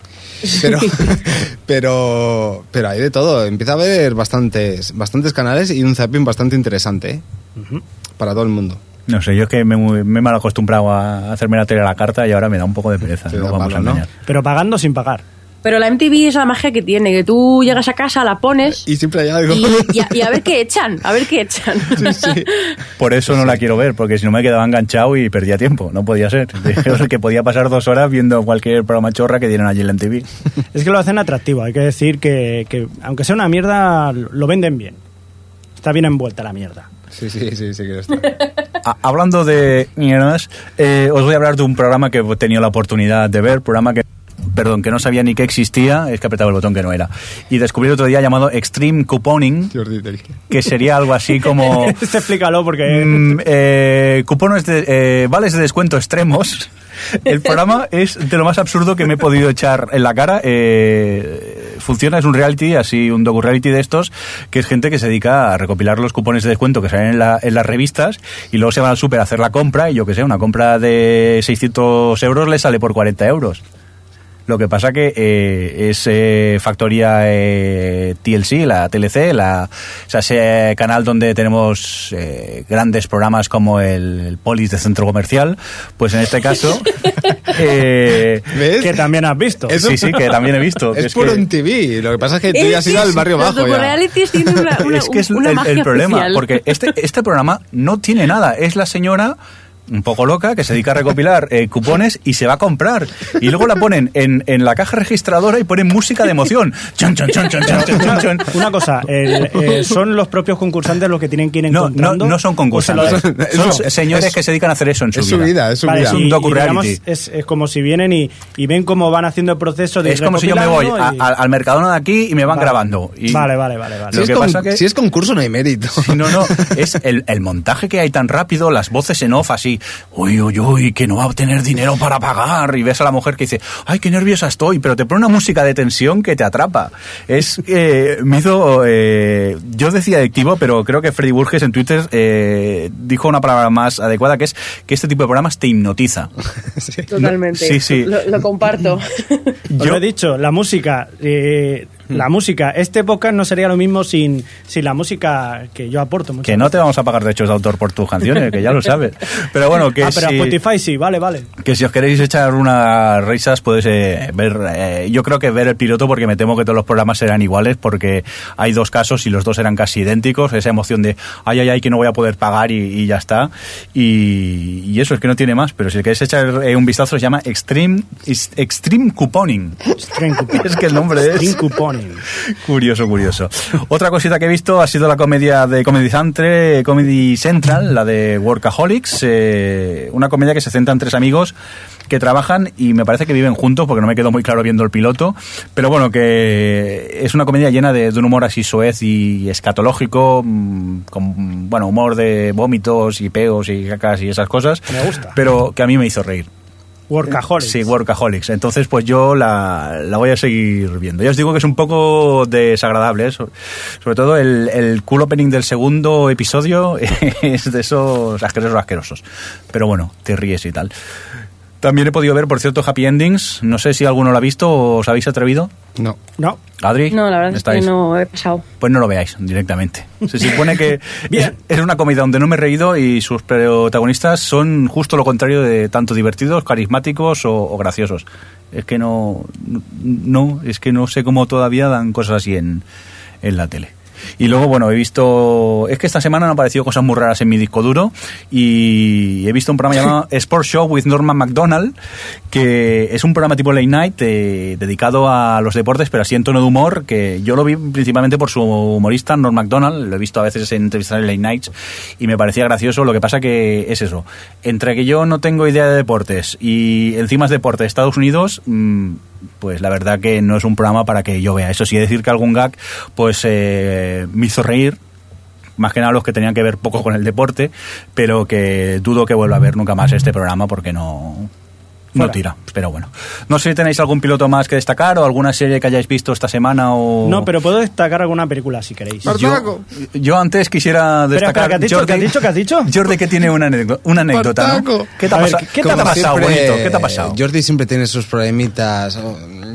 Pero, pero, pero hay de todo. Empieza a haber bastantes, bastantes canales y un zapping bastante interesante, ¿eh? Para todo el mundo. No sé, yo es que me, me he mal acostumbrado a hacerme la tele a la carta y ahora me da un poco de pereza. No vamos a. Pero pagando sin pagar. Pero la MTV es la magia que tiene, que tú llegas a casa, la pones Y siempre hay algo. y, y a, y a ver qué echan, a ver qué echan. Por eso no la quiero ver, porque si no me quedaba enganchado y perdía tiempo. No podía ser. Que podía pasar dos horas viendo cualquier programa chorra que dieran allí en la MTV. Es que lo hacen atractivo. Hay que decir que, que aunque sea una mierda, lo venden bien. Está bien envuelta la mierda. Sí, sí, sí, sí quiero estar. A- hablando de mierdas, eh, os voy a hablar de un programa que he tenido la oportunidad de ver, programa que perdón, que no sabía ni que existía, es que apretaba el botón que no era. Y descubrí otro día llamado Extreme Couponing, que sería algo así como Este explícalo porque... mm, eh, cupones de eh, vales de descuento extremos. El programa es de lo más absurdo que me he podido echar en la cara. Eh, funciona, es un reality, así un docu-reality de estos, que es gente que se dedica a recopilar los cupones de descuento que salen en, la- en las revistas y luego se van al súper a hacer la compra y yo que sé, una compra de 600 euros le sale por 40 euros. Lo que pasa que eh, es eh, factoría eh, TLC, la TLC, la, o sea, ese canal donde tenemos eh, grandes programas como el, el Polis de Centro Comercial, pues en este caso... eh, ¿Ves? Que también has visto. sí, sí, que también he visto. Es, es puro que- en TV. Lo que pasa es que tú ya has ido al barrio bajo ya. tienen una, una- es que es una el, magia el problema, porque este, este programa no tiene nada. Es la señora un poco loca que se dedica a recopilar eh, cupones y se va a comprar. Y luego la ponen en, en la caja registradora y ponen música de emoción. Chon, chon, chon, chon, chon, chon. Una cosa, el- eh, ¿son los propios concursantes los que tienen que ir No, no, encontrando? no son ¿O se concursantes. Son Eso, señores es- que se dedican a hacer eso en su Es su vida, es su Vale, vida. Es un y- y docu-reality. digamos, es, es como si vienen y, y ven cómo van haciendo el proceso de Es como si yo me voy a- recopilando y- a- al Mercadona de aquí y me van Vale. grabando. Y- Vale, vale, vale. vale. Si Lo es, con- pasa que- si es concurso no hay mérito. No, no, es el, el montaje que hay tan rápido, las voces en off así, uy, uy, uy, que no va a tener dinero para pagar, y ves a la mujer que dice, ay, qué nerviosa estoy, pero te pone una música de tensión que te atrapa. Es, eh, me hizo, eh, yo decía adictivo, pero creo que Freddy Burges en Twitter eh, dijo una palabra más adecuada, que es que este tipo de programas te hipnotiza. Totalmente. Sí, sí. Lo, lo comparto. Os lo he dicho, la música, eh, la música, este podcast no sería lo mismo sin, sin la música que yo aporto. Que no te vamos a pagar derechos de autor por tus canciones, que ya lo sabes. Pero bueno, que Ah, pero si- Spotify sí, vale, vale. Que si os queréis echar unas risas, podéis eh, ver. eh, yo creo que ver el piloto, porque me temo que todos los programas serán iguales, porque hay dos casos y los dos eran casi idénticos. Esa emoción de ay, ay, ay, que no voy a poder pagar y, y ya está. Y, y eso es que no tiene más. Pero si queréis echar eh, un vistazo, se llama Extreme, Extreme Couponing. String coupon. Es que el nombre es. String couponing. Curioso, curioso. Otra cosita que he visto ha sido la comedia de Comedy Central, Comedy Central la de Workaholics, eh, una comedia que se centra en tres amigos que trabajan y me parece que viven juntos porque no me quedó muy claro viendo el piloto, pero bueno, que es una comedia llena de, de un humor así soez y escatológico, mm, con bueno, humor de vómitos y peos y cacas y esas cosas, Me gusta. pero que a mí me hizo reír. Workaholics. Sí, Workaholics. Entonces, pues yo la, la voy a seguir viendo. Ya os digo que es un poco desagradable, ¿eh? So- sobre todo el, el cool opening del segundo episodio es de esos asquerosos asquerosos. Pero bueno, te ríes y tal. También he podido ver, por cierto, Happy Endings. No sé si alguno lo ha visto o os habéis atrevido. No. No, Adri, No, la verdad es que no he pasado. Pues no lo veáis directamente. Se supone que Bien. es, es una comedia donde no me he reído y sus protagonistas son justo lo contrario de tanto divertidos, carismáticos o, o graciosos. Es que no, no, es que no sé cómo todavía dan cosas así en, en la tele. Y luego, bueno, he visto. Es que esta semana han aparecido cosas muy raras en mi disco duro. Y he visto un programa llamado Sport Show with Norman McDonald, que es un programa tipo late night eh, dedicado a los deportes, pero así en tono de humor. Que yo lo vi principalmente por su humorista, Norm McDonald. Lo he visto a veces en entrevistas en late nights y me parecía gracioso. Lo que pasa que es eso. Entre que yo no tengo idea de deportes y encima es deporte de Estados Unidos. mm, pues la verdad que no es un programa para que yo vea. Eso sí, decir que algún gag, pues eh, me hizo reír, más que nada los que tenían que ver poco con el deporte, pero que dudo que vuelva a ver nunca más este programa porque no, No Fuera. tira, pero bueno. No sé si tenéis algún piloto más que destacar o alguna serie que hayáis visto esta semana o... No, pero puedo destacar alguna película si queréis. Yo, yo antes quisiera destacar... espera, ¿qué has dicho? Jordi, ¿Qué has dicho? ¿Qué has dicho? Jordi que tiene una, anécdota- una anécdota, ¿no? ¿Qué te ha, ver, ¿qué te ¿qué te ha pasado, siempre, bonito? ¿Qué te ha pasado? Jordi siempre tiene sus problemitas.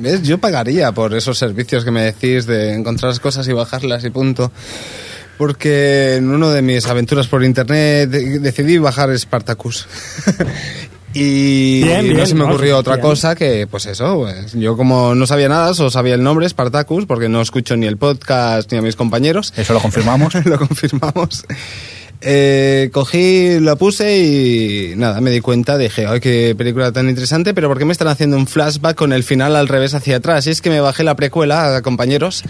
¿Ves? Yo pagaría por esos servicios que me decís de encontrar las cosas y bajarlas y punto. Porque en una de mis aventuras por internet de- decidí bajar Spartacus. y Bien, no se me ¿no? ocurrió otra Bien. cosa que, pues eso, pues, yo como no sabía nada, solo sabía el nombre Spartacus, porque no escucho ni el podcast ni a mis compañeros. Eso lo confirmamos. lo confirmamos. Eh, cogí, lo puse y nada, me di cuenta, dije, ay, qué película tan interesante, pero ¿por qué me están haciendo un flashback con el final al revés hacia atrás? Y es que me bajé la precuela, compañeros,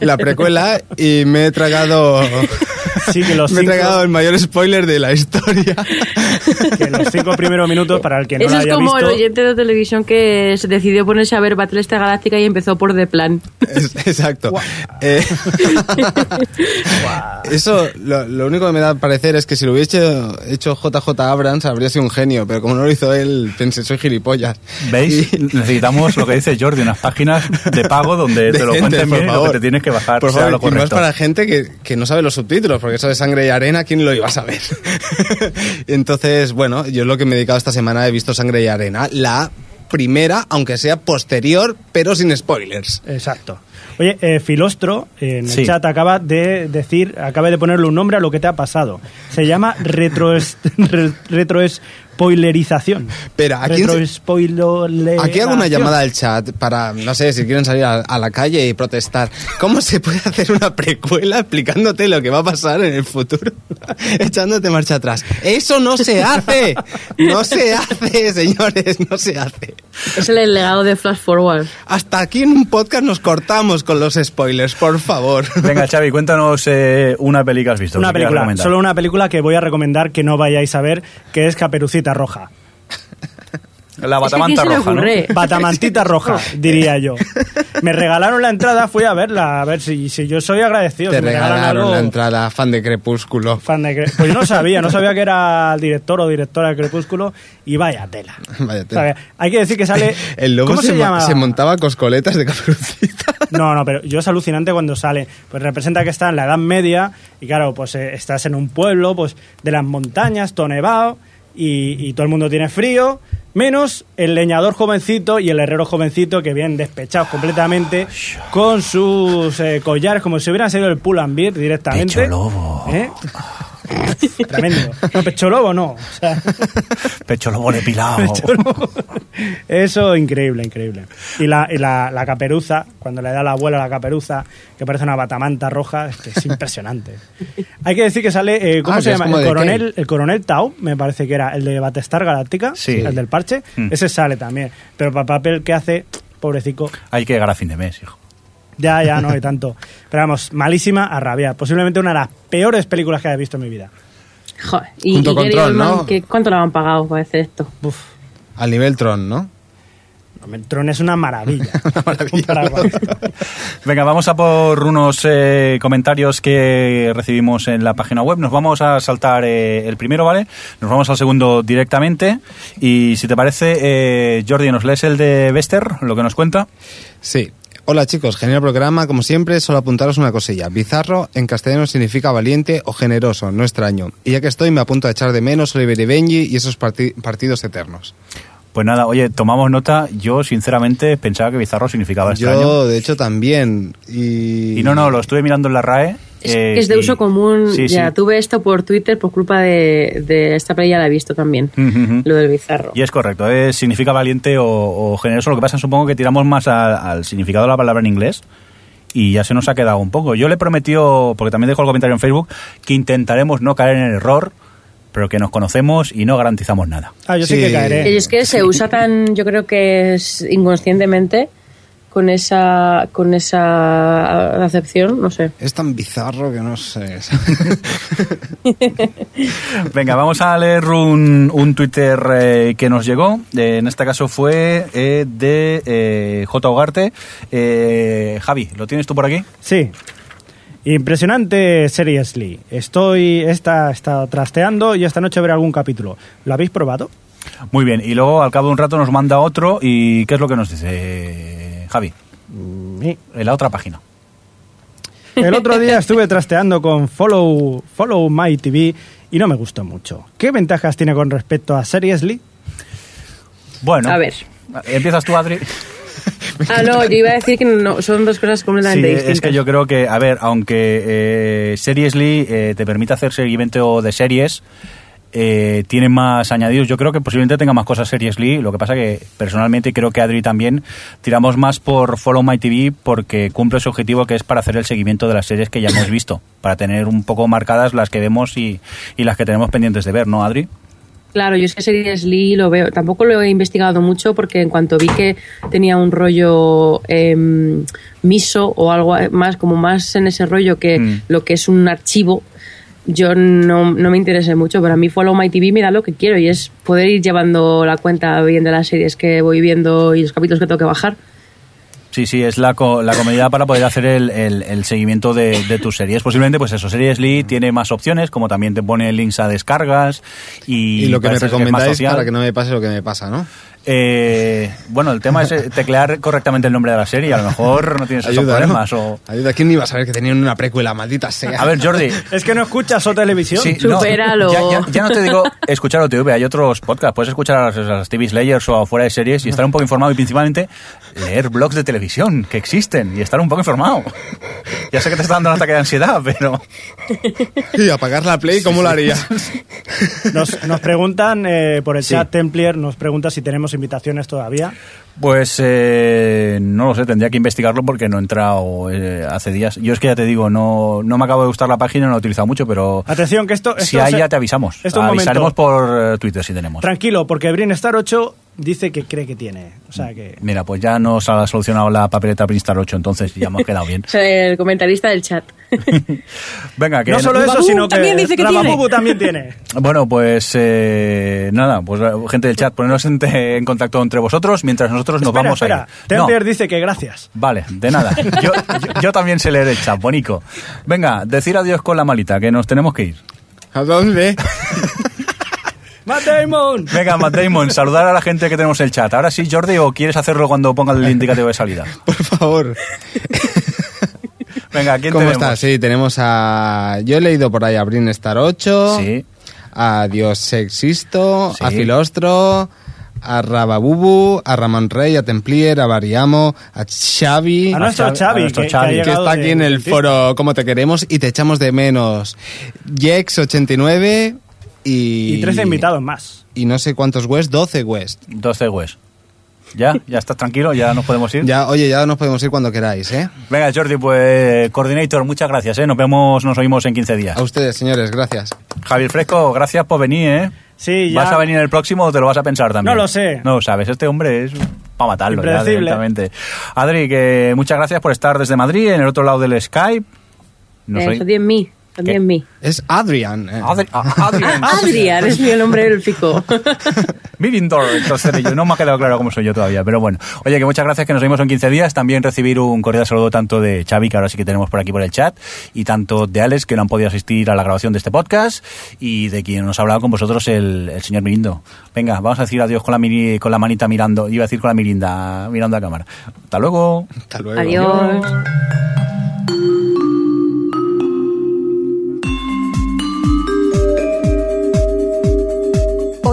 la precuela y me he tragado, Sí, que los me he cinco- tragado el mayor spoiler de la historia. Que los cinco primeros minutos, para el que no Eso la es haya como visto... el oyente de televisión que se decidió ponerse a ver Battlestar Galáctica y empezó por The Plan. Es- Exacto. Eh, eso, lo, lo único que me da parecer es que si lo hubiese hecho, hecho JJ Abrams habría sido un genio, pero como no lo hizo él, pensé, soy gilipollas. ¿Veis? Y- Necesitamos lo que dice Jordi, unas páginas de pago donde te lo Decentes, cuenten por bien y lo favor. que te tienes que bajar Por sea favor, lo y más correcto. para gente que, que no sabe los subtítulos, porque eso de sangre y arena, ¿quién lo iba a saber? Entonces, bueno, yo lo que me he dedicado esta semana he visto Sangre y Arena, la primera, aunque sea posterior, pero sin spoilers. Exacto. Oye, eh, Filostro, eh, en el chat acaba de decir, acaba de ponerle un nombre a lo que te ha pasado. Se llama retroes- re- retroespoilerización. Pero, ¿a quién se- Retroespoileración. Aquí hago una llamada al chat para, no sé, si quieren salir a, a la calle y protestar. ¿Cómo se puede hacer una precuela explicándote lo que va a pasar en el futuro? Echándote marcha atrás. ¡Eso no se hace! ¡No se hace, señores! ¡No se hace! Es el legado de Flash Forward. Hasta aquí en un podcast nos cortamos con los spoilers, por favor. Venga, Xavi, cuéntanos eh, una peli que has visto. Una película, solo una película que voy a recomendar que no vayáis a ver, que es Caperucita Roja. La Es que batamanta ¿quién se le roja, ¿no? Batamantita Roja, diría yo. Me regalaron la entrada, fui a verla, a ver si, si yo soy agradecido. Te si me regalaron algo, la entrada, fan de Crepúsculo. fan de Cre- Pues yo no sabía, no sabía que era el director o directora de Crepúsculo y vaya tela. Vaya tela. Hay que decir que sale... El lobo ¿Cómo se, se, llama? se montaba coscoletas de caperucita. No, no, pero yo es alucinante cuando sale. Pues representa que está en la Edad Media y claro, pues eh, estás en un pueblo pues de las montañas, todo nevado y, y todo el mundo tiene frío, menos el leñador jovencito y el herrero jovencito que vienen despechados completamente con sus eh, collares como si hubieran sido el pull and beer directamente. Pecho lobo. ¿Eh? Tremendo. No, pecho lobo no. O sea, Pecho lobo depilado. pecho lobo. Eso, increíble, increíble. Y, la, y la, la caperuza, cuando le da la abuela la caperuza, que parece una batamanta roja, es, que es impresionante. Hay que decir que sale, eh, ¿cómo Ah, se llama? El coronel, el coronel Tau, me parece que era el de Battlestar Galáctica, Sí. el del parche. Mm. Ese sale también. Pero para el papel que hace, pobrecico, Hay que llegar a fin de mes, hijo. Ya, ya, no hay tanto. Pero vamos, malísima a rabiar. Posiblemente una de las peores películas que haya visto en mi vida. Joder, y, Junto y con Gary Tron, Oldman, ¿no? ¿qué- ¿cuánto le han pagado para hacer esto? Uf. Al nivel Tron, ¿no? No, Tron es una maravilla. maravilla. Para- Venga, vamos a por unos eh, comentarios que recibimos en la página web. Nos vamos a saltar eh, el primero, ¿vale? Nos vamos al segundo directamente. Y si te parece, eh, Jordi, ¿nos lees el de Bester, lo que nos cuenta? Sí. Hola chicos, genial programa. Como siempre, solo apuntaros una cosilla. Bizarro en castellano significa valiente o generoso, no extraño. Y ya que estoy, me apunto a echar de menos Oliver y Benji y esos parti- partidos eternos. Pues nada, oye, tomamos nota. Yo, sinceramente, pensaba que bizarro significaba extraño. Yo, de hecho, también. Y, Y no, no, lo estuve mirando en la RAE. Es, eh, que es de y- uso común. Sí, ya sí. tuve esto por Twitter por culpa de, de esta peli, ya la he visto también. Ujú, ujú. Lo del bizarro. Y es correcto, eh, significa valiente o, o generoso. Lo que pasa, supongo que tiramos más a- al significado de la palabra en inglés y ya se nos ha quedado un poco. Yo le prometió, porque también dejó el comentario en Facebook, que intentaremos no caer en el error, pero que nos conocemos y no garantizamos nada. Ah, yo sí, Sí. que caeré. Y es que se usa tan, yo creo que es inconscientemente con esa, con esa acepción, no sé. Es tan bizarro que no sé. Venga, vamos a leer un, un Twitter eh, que nos llegó. Eh, en este caso fue eh, de eh, J. Ugarte. Eh, Javi, ¿lo tienes tú por aquí? Sí. Impresionante Seriously. Estoy esta, está trasteando y esta noche veré algún capítulo. ¿Lo habéis probado? Muy bien, y luego al cabo de un rato nos manda otro y ¿qué es lo que nos dice Javi? Sí. En la otra página. El otro día estuve trasteando con Follow, Follow My TV y no me gustó mucho. ¿Qué ventajas tiene con respecto a Seriously? Bueno, A ver. empiezas tú, Adri. Ah, no, yo iba a decir que no, son dos cosas Sí, completamente distintas. es que yo creo que, a ver, aunque eh, Seriously eh, te permite hacer seguimiento de series, eh, tiene más añadidos. Yo creo que posiblemente tenga más cosas Seriously. Lo que pasa que personalmente creo que Adri también tiramos más por Follow My TV porque cumple su objetivo que es para hacer el seguimiento de las series que ya hemos visto, para tener un poco marcadas las que vemos y, y las que tenemos pendientes de ver, ¿no, Adri? Claro, yo es que Series Lee lo veo. Tampoco lo he investigado mucho porque en cuanto vi que tenía un rollo em, miso o algo más, como más en ese rollo que Mm. lo que es un archivo, yo no, no me interesé mucho. Pero a mí Follow My TV me da lo que quiero y es poder ir llevando la cuenta bien de las series que voy viendo y los capítulos que tengo que bajar. Sí, sí, es la, co- la comodidad para poder hacer el, el- el seguimiento de, de tus series. Posiblemente, pues eso, Series Lee tiene más opciones, como también te pone links a descargas y, Y, lo que me recomendáis para que no me pase lo que me pasa, ¿no? Eh, bueno, el tema es eh, teclear correctamente el nombre de la serie. A lo mejor no tienes esos Ayuda, ¿no? problemas. O... Ayuda. ¿Quién iba a saber que tenían una precuela, maldita sea? A ver, Jordi. Es que no escuchas o televisión. Sí, no, Supéralo. ya, ya- ya no te digo escuchar OTV, hay otros podcasts. Puedes escuchar a las, a TV Slayers o fuera de series y estar un poco informado y principalmente leer blogs de televisión que existen y estar un poco informado. Ya sé que te está dando un ataque de ansiedad, pero. Y apagar la play, ¿cómo lo haría? Nos, nos preguntan eh, por el Sí. chat Templier, nos pregunta si tenemos invitaciones todavía. Pues eh, no lo sé, tendría que investigarlo porque no he entrado eh, hace días. Yo es que ya te digo, no, no me acabo de gustar la página, no la he utilizado mucho, pero Atención, que esto... esto si hay se- ya te avisamos. Esto Avisaremos momento. por eh, Twitter si tenemos. Tranquilo, porque Brinstar 8 dice que cree que tiene. O sea que... Mira, pues ya nos ha solucionado la papeleta Prinstar 8, entonces ya hemos quedado bien. El comentarista del chat. Venga, que No solo eso, sino que también dice que tiene. También tiene. Bueno, pues eh, nada, pues eh, gente del chat, poneros en, en contacto entre vosotros mientras nosotros nos espera, vamos espera. a ir. No, Templier dice que gracias. vale, de nada. Yo, yo- yo también sé leer el chat, bonico. Venga, decir adiós con la malita, que nos tenemos que ir. ¿A dónde? ¡Matt Damon! Venga, Matt Damon, saludar a la gente que tenemos en el chat. Ahora sí, Jordi, o quieres hacerlo cuando ponga el indicativo de salida. Por favor. Venga, ¿quién ¿Cómo tenemos? estás? Sí, tenemos a... Yo he leído por ahí a Brinstar 8, Sí. a Dios Sexisto, Sí. a Filostro, a Rababubu, a Ramón Rey, a Templier, a Variamo, a Xavi... A nuestro Xavi- Xavi, a nuestro que, Xavi. que está aquí en el foro Cómo te queremos y te echamos de menos. Jex89 y... Y 13 invitados más. Y no sé cuántos West, 12 West. 12 West. ¿Ya? ¿Ya estás tranquilo? ¿Ya nos podemos ir? Ya, oye, ya nos podemos ir cuando queráis, ¿eh? Venga, Jordi, pues, coordinator, muchas gracias, ¿eh? Nos vemos, nos oímos en 15 días. A ustedes, señores, gracias. Javier Fresco, gracias por venir, ¿eh? Sí, ya. ¿Vas a venir el próximo o te lo vas a pensar también? No lo sé. No lo sabes, este hombre es para matarlo ya Impredecible. directamente. Adri, que muchas gracias por estar desde Madrid, en el otro lado del Skype. No soy... Eso en mí. Di ¿Qué? mí. Es Adrian. eh. Adri, Adrian. Ah, Adrián es mi nombre élfico. Mirindor, entonces yo no me ha quedado claro cómo soy yo todavía, pero bueno. Oye, que muchas gracias, que nos vemos en 15 días. También recibir un cordial saludo tanto de Xavi, que ahora sí que tenemos por aquí por el chat, y tanto de Alex, que no han podido asistir a la grabación de este podcast, y de quien nos ha hablado con vosotros el, el señor Mirindo. Venga, vamos a decir adiós con la, miri- con la manita mirando, iba a decir con la mirinda, mirando a cámara. Hasta luego. Hasta luego. Adiós. O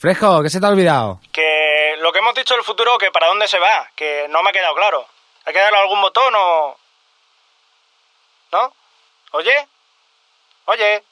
Fresco, ¿qué se te ha olvidado? Que lo que hemos dicho del futuro, que para dónde se va, que no me ha quedado claro. ¿Hay que darle algún botón o...? ¿No? ¿Oye? Oye.